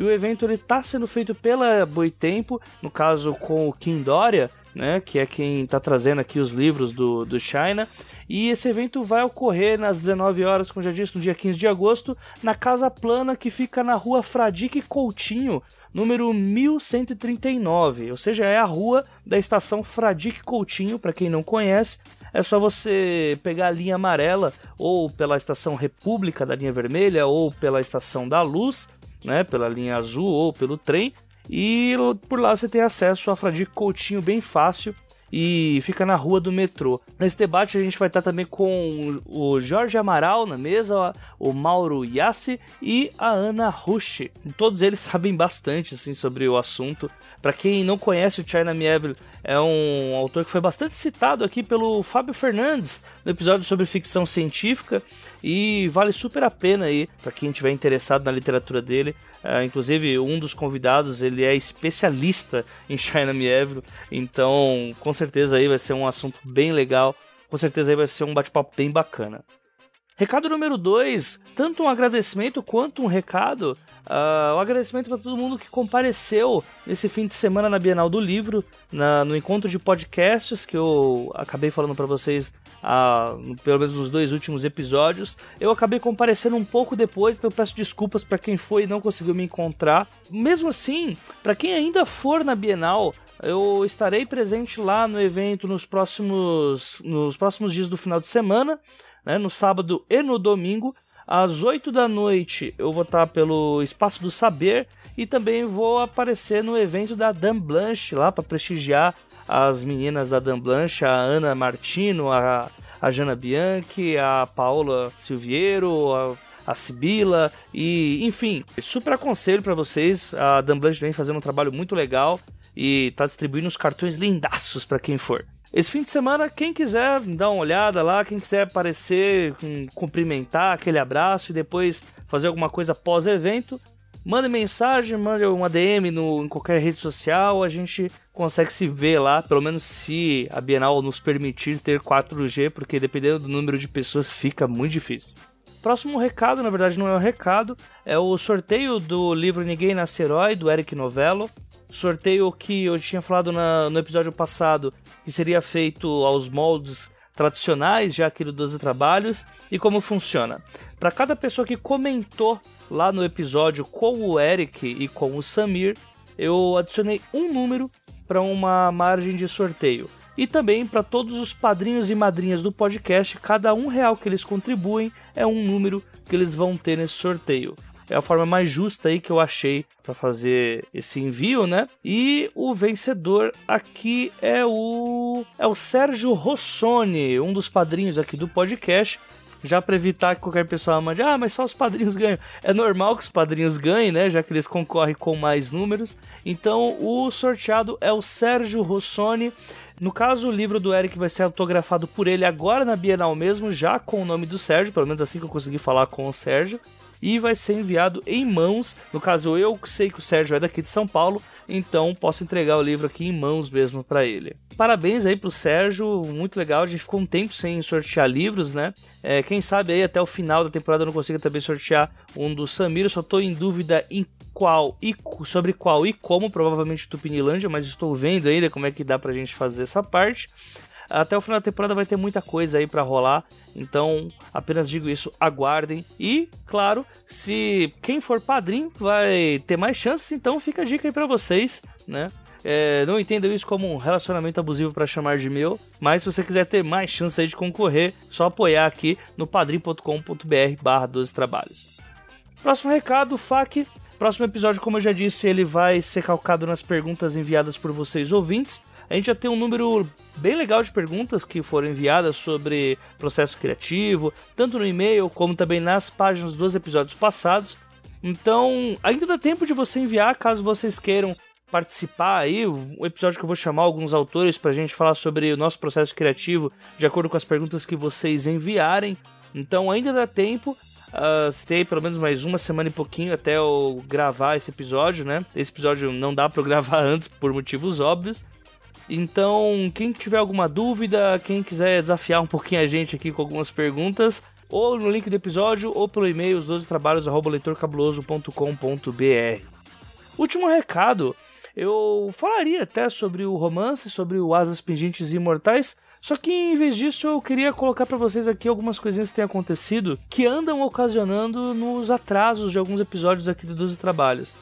E o evento está sendo feito pela Boitempo, no caso com o Kim Doria, né, que é quem está trazendo aqui os livros do, do China. E esse evento vai ocorrer nas 19 horas, como já disse, no dia 15 de agosto, na Casa Plana, que fica na rua Fradique Coutinho, número 1139. Ou seja, é a rua da estação Fradique Coutinho, para quem não conhece. É só você pegar a linha amarela, ou pela estação República da linha vermelha, ou pela estação da Luz, né, pela linha azul, ou pelo trem. E por lá você tem acesso a Fradique Coutinho bem fácil e fica na rua do metrô. Nesse debate a gente vai estar também com o Jorge Amaral na mesa, o Mauro Yassi e a Ana Rush. Todos eles sabem bastante assim sobre o assunto. Para quem não conhece o China Mieville, é um autor que foi bastante citado aqui pelo Fábio Fernandes no episódio sobre ficção científica e vale super a pena aí para quem estiver interessado na literatura dele. Uh, inclusive, um dos convidados ele é especialista em China Mieville, então com certeza aí vai ser um assunto bem legal. Com certeza aí vai ser um bate-papo bem bacana. Recado número 2, tanto um agradecimento quanto um recado. Uh, um agradecimento para todo mundo que compareceu nesse fim de semana na Bienal do Livro, na, no encontro de podcasts que eu acabei falando para vocês, uh, pelo menos nos dois últimos episódios. Eu acabei comparecendo um pouco depois, então peço desculpas para quem foi e não conseguiu me encontrar. Mesmo assim, para quem ainda for na Bienal, eu estarei presente lá no evento nos próximos, nos próximos dias do final de semana né, no sábado e no domingo. Às 8 da noite eu vou estar pelo Espaço do Saber e também vou aparecer no evento da Dan Blanche lá para prestigiar as meninas da Dan Blanche, a Ana Martino, a, a Jana Bianchi, a Paola Silveiro, a, a Sibila e enfim, super aconselho para vocês. A Dan Blanche vem fazendo um trabalho muito legal e tá distribuindo os cartões lindaços para quem for. Esse fim de semana, quem quiser dar uma olhada lá, quem quiser aparecer, cumprimentar, aquele abraço e depois fazer alguma coisa pós-evento, manda mensagem, manda uma DM no, em qualquer rede social, a gente consegue se ver lá, pelo menos se a Bienal nos permitir ter 4G, porque dependendo do número de pessoas fica muito difícil. Próximo recado, na verdade não é um recado, é o sorteio do livro Ninguém Nasce Herói, do Eric Novello. Sorteio que eu tinha falado na, no episódio passado que seria feito aos moldes tradicionais, já aqui do 12 Trabalhos. E como funciona? Para cada pessoa que comentou lá no episódio com o Eric e com o Samir, eu adicionei um número para uma margem de sorteio. E também para todos os padrinhos e madrinhas do podcast, cada um real que eles contribuem é um número que eles vão ter nesse sorteio. É a forma mais justa aí que eu achei para fazer esse envio, né? E o vencedor aqui é o é o Sérgio Rossoni, um dos padrinhos aqui do podcast. Já para evitar que qualquer pessoa mande, ah, mas só os padrinhos ganham. É normal que os padrinhos ganhem, né? Já que eles concorrem com mais números. Então, o sorteado é o Sérgio Rossoni. No caso, o livro do Eric vai ser autografado por ele agora na Bienal mesmo, já com o nome do Sérgio, pelo menos assim que eu consegui falar com o Sérgio e vai ser enviado em mãos. No caso, eu sei que o Sérgio é daqui de São Paulo, então posso entregar o livro aqui em mãos mesmo para ele. Parabéns aí pro Sérgio, muito legal. A gente ficou um tempo sem sortear livros, né? É, quem sabe aí até o final da temporada eu não consiga também sortear um do Samir. Eu só tô em dúvida em qual e sobre qual e como, provavelmente Tupinilândia, mas estou vendo ainda como é que dá pra gente fazer essa parte. Até o final da temporada vai ter muita coisa aí para rolar, então apenas digo isso, aguardem. E, claro, se quem for padrinho vai ter mais chances, então fica a dica aí para vocês, né? É, não entendam isso como um relacionamento abusivo para chamar de meu, mas se você quiser ter mais chance de concorrer, só apoiar aqui no padrim.com.br barra 12 trabalhos. Próximo recado, FAQ. Próximo episódio, como eu já disse, ele vai ser calcado nas perguntas enviadas por vocês ouvintes. A gente já tem um número bem legal de perguntas que foram enviadas sobre processo criativo, tanto no e-mail como também nas páginas dos episódios passados. Então, ainda dá tempo de você enviar caso vocês queiram participar aí, um episódio que eu vou chamar alguns autores para a gente falar sobre o nosso processo criativo de acordo com as perguntas que vocês enviarem. Então ainda dá tempo. Uh, tem pelo menos mais uma semana e pouquinho até eu gravar esse episódio, né? Esse episódio não dá para eu gravar antes por motivos óbvios. Então, quem tiver alguma dúvida, quem quiser desafiar um pouquinho a gente aqui com algumas perguntas, ou no link do episódio, ou pelo e-mail, os 12 trabalhos.leitorcabuloso.com.br. Último recado, eu falaria até sobre o romance, sobre o Asas Pingentes Imortais, só que em vez disso eu queria colocar para vocês aqui algumas coisinhas que têm acontecido que andam ocasionando nos atrasos de alguns episódios aqui do 12 Trabalhos.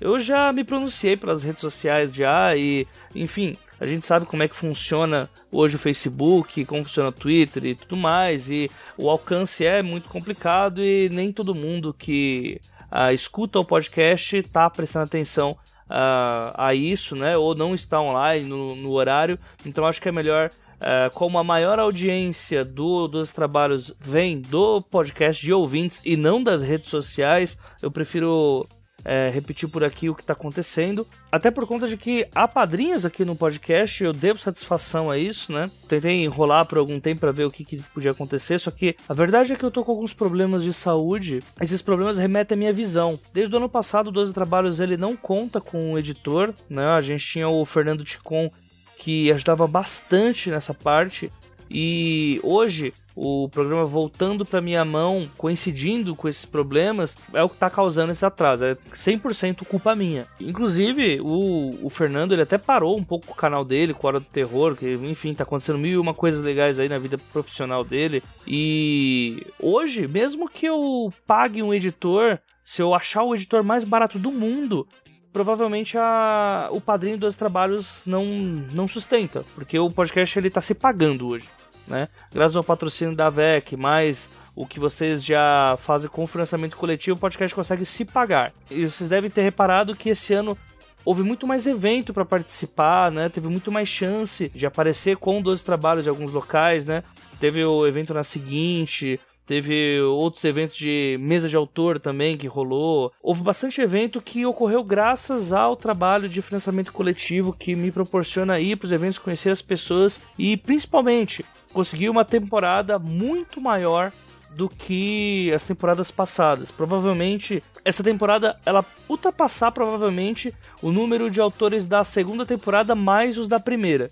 Eu já me pronunciei pelas redes sociais já e, enfim, a gente sabe como é que funciona hoje o Facebook, como funciona o Twitter e tudo mais, e o alcance é muito complicado e nem todo mundo que uh, escuta o podcast está prestando atenção uh, a isso, né? Ou não está online no, no horário. Então acho que é melhor Uh, como a maior audiência do, dos trabalhos vem do podcast de ouvintes e não das redes sociais, eu prefiro é, repetir por aqui o que está acontecendo. Até por conta de que há padrinhos aqui no podcast, eu devo satisfação a isso, né? Tentei enrolar por algum tempo para ver o que, que, podia acontecer, só que a verdade é que eu tô com alguns problemas de saúde. Esses problemas remetem à minha visão. Desde o ano passado, o 12 Trabalhos ele não conta com um editor, né? A gente tinha o Fernando Ticon que ajudava bastante nessa parte. E hoje o programa voltando para minha mão, coincidindo com esses problemas, é o que está causando esse atraso. É 100% culpa minha. Inclusive, o, o Fernando ele até parou um pouco o canal dele, com a Hora do Terror, que enfim, tá acontecendo mil e uma coisas legais aí na vida profissional dele. E hoje, mesmo que eu pague um editor, se eu achar o editor mais barato do mundo, provavelmente a, o padrinho dos trabalhos não, não sustenta, porque o podcast ele tá se pagando hoje né? Graças ao patrocínio da VEC, mais o que vocês já fazem com o financiamento coletivo, o podcast consegue se pagar. E vocês devem ter reparado que esse ano houve muito mais evento para participar, né? Teve muito mais chance de aparecer com 12 trabalhos de alguns locais, né? Teve o evento na seguinte, Teve outros eventos de mesa de autor também que rolou. Houve bastante evento que ocorreu graças ao trabalho de financiamento coletivo que me proporciona ir para os eventos, conhecer as pessoas e principalmente conseguir uma temporada muito maior do que as temporadas passadas. Provavelmente essa temporada ela ultrapassar provavelmente o número de autores da segunda temporada mais os da primeira.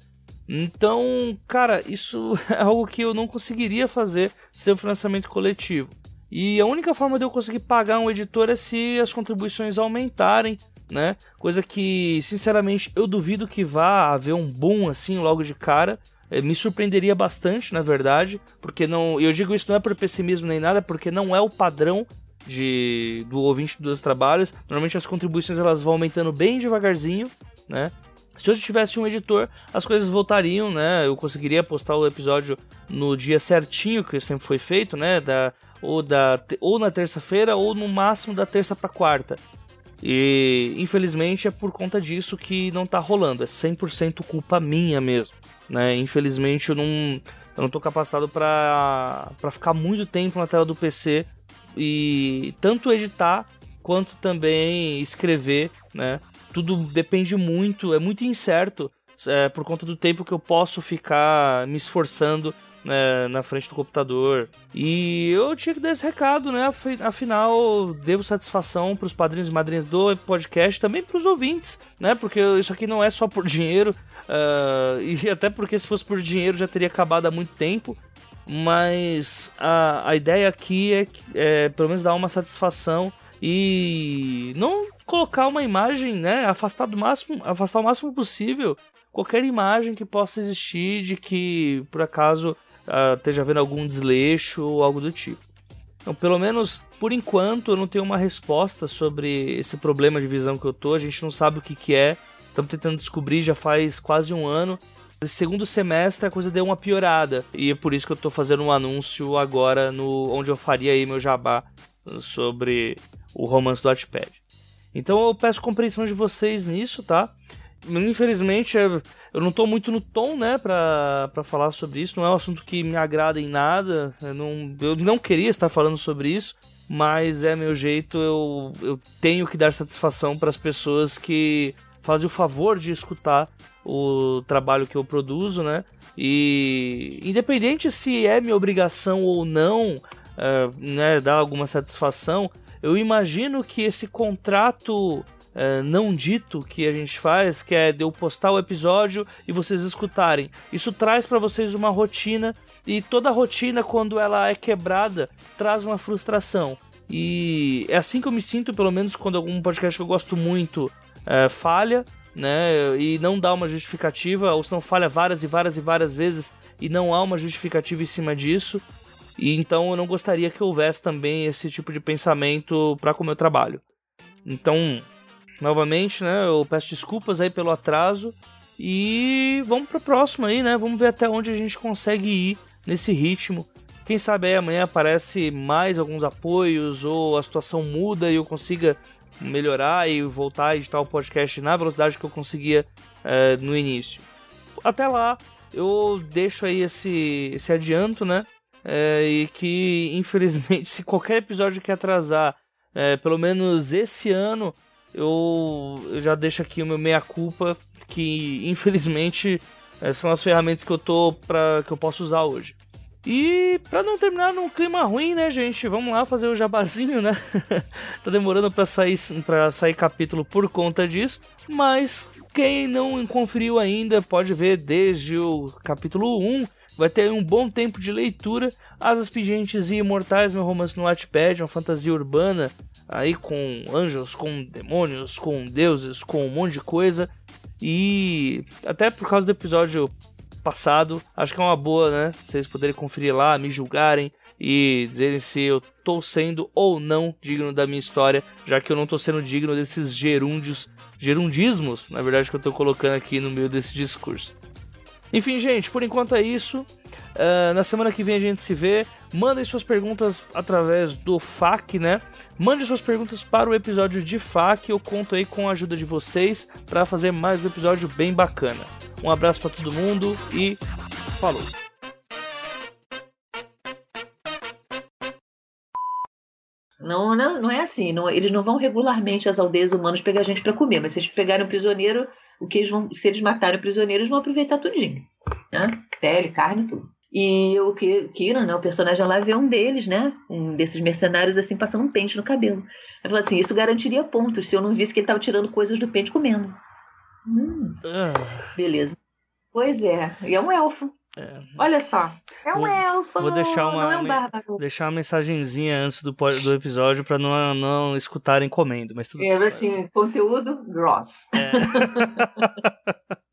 Então, cara, isso é algo que eu não conseguiria fazer sem o financiamento coletivo. E a única forma de eu conseguir pagar um editor é se as contribuições aumentarem, né? Coisa que, sinceramente, eu duvido que vá haver um boom assim logo de cara. É, me surpreenderia bastante, na verdade, porque não. Eu digo isso não é por pessimismo nem nada, porque não é o padrão de do ouvinte dos trabalhos. Normalmente as contribuições elas vão aumentando bem devagarzinho, né? Se eu tivesse um editor, as coisas voltariam, né? Eu conseguiria postar o episódio no dia certinho que sempre foi feito, né? Da, ou, da, ou na terça-feira, ou no máximo da terça para quarta. E infelizmente é por conta disso que não tá rolando. É 100% culpa minha mesmo. Né? Infelizmente eu não, eu não tô capacitado para ficar muito tempo na tela do PC e tanto editar quanto também escrever, né? Tudo depende muito, é muito incerto é, por conta do tempo que eu posso ficar me esforçando né, na frente do computador. E eu tinha que dar esse recado, né? Afinal, devo satisfação para os padrinhos e madrinhas do podcast, também para os ouvintes, né? Porque isso aqui não é só por dinheiro, uh, e até porque se fosse por dinheiro já teria acabado há muito tempo. Mas a, a ideia aqui é, é pelo menos dar uma satisfação e não colocar uma imagem, né? Afastar do máximo, afastar o máximo possível qualquer imagem que possa existir de que por acaso uh, esteja havendo algum desleixo ou algo do tipo. Então, pelo menos por enquanto, eu não tenho uma resposta sobre esse problema de visão que eu tô. A gente não sabe o que, que é. Estamos tentando descobrir já faz quase um ano. Esse segundo semestre a coisa deu uma piorada. E é por isso que eu estou fazendo um anúncio agora no onde eu faria aí meu jabá sobre o romance do Watchpad. Então eu peço compreensão de vocês nisso, tá? Infelizmente, é, eu não tô muito no tom, né, pra, pra falar sobre isso. Não é um assunto que me agrada em nada. Eu não, eu não queria estar falando sobre isso, mas é meu jeito. Eu, eu tenho que dar satisfação para as pessoas que fazem o favor de escutar o trabalho que eu produzo, né? E independente se é minha obrigação ou não, uh, né, dar alguma satisfação, eu imagino que esse contrato uh, não dito que a gente faz, que é de eu postar o episódio e vocês escutarem. Isso traz para vocês uma rotina e toda rotina, quando ela é quebrada, traz uma frustração. E é assim que eu me sinto, pelo menos quando algum podcast que eu gosto muito uh, falha, né? E não dá uma justificativa, ou se não falha várias e várias e várias vezes e não há uma justificativa em cima disso. E então eu não gostaria que houvesse também esse tipo de pensamento para com o meu trabalho. Então, novamente, né? Eu peço desculpas aí pelo atraso e vamos para a próxima aí, né? Vamos ver até onde a gente consegue ir nesse ritmo. Quem sabe aí amanhã aparece mais alguns apoios ou a situação muda e eu consiga melhorar e voltar a editar o podcast na velocidade que eu conseguia é, no início. Até lá, eu deixo aí esse, esse adianto, né? É, e que infelizmente, se qualquer episódio que atrasar, é, pelo menos esse ano, eu, eu já deixo aqui o meu meia-culpa, que infelizmente é, são as ferramentas que eu tô para que eu posso usar hoje. E para não terminar num clima ruim, né, gente? Vamos lá fazer o jabazinho, né? tá demorando para sair para sair capítulo por conta disso, mas quem não conferiu ainda pode ver desde o capítulo 1 vai ter um bom tempo de leitura. Asas Pingentes e Imortais, meu romance no Wattpad, uma fantasia urbana, aí com anjos, com demônios, com deuses, com um monte de coisa. E até por causa do episódio passado, acho que é uma boa, né? Vocês poderem conferir lá, me julgarem e dizerem se eu tô sendo ou não digno da minha história, já que eu não tô sendo digno desses gerúndios, gerundismos, na verdade, que eu tô colocando aqui no meio desse discurso. Enfim, gente, por enquanto é isso. Uh, na semana que vem a gente se vê. Mandem suas perguntas através do FAQ, né? Mande suas perguntas para o episódio de FAQ. Eu conto aí com a ajuda de vocês para fazer mais um episódio bem bacana. Um abraço para todo mundo e falou! Não, não, não é assim. Não, eles não vão regularmente às aldeias humanas pegar gente para comer, mas se eles pegarem um prisioneiro, o que eles vão, se eles matarem o prisioneiro, eles vão aproveitar tudinho, né? Pele, carne, tudo. E o Kira, né, o personagem lá, vê um deles, né? Um desses mercenários, assim, passando um pente no cabelo. Ele falou assim: Isso garantiria pontos se eu não visse que ele estava tirando coisas do pente comendo. Hum, uh. Beleza. Pois é, e é um elfo. É. Olha só. É um vou, elfo. Vou deixar uma, é um deixar uma mensagenzinha antes do, do episódio para não, não escutarem comendo. Mas tudo é, assim, conteúdo gross. É.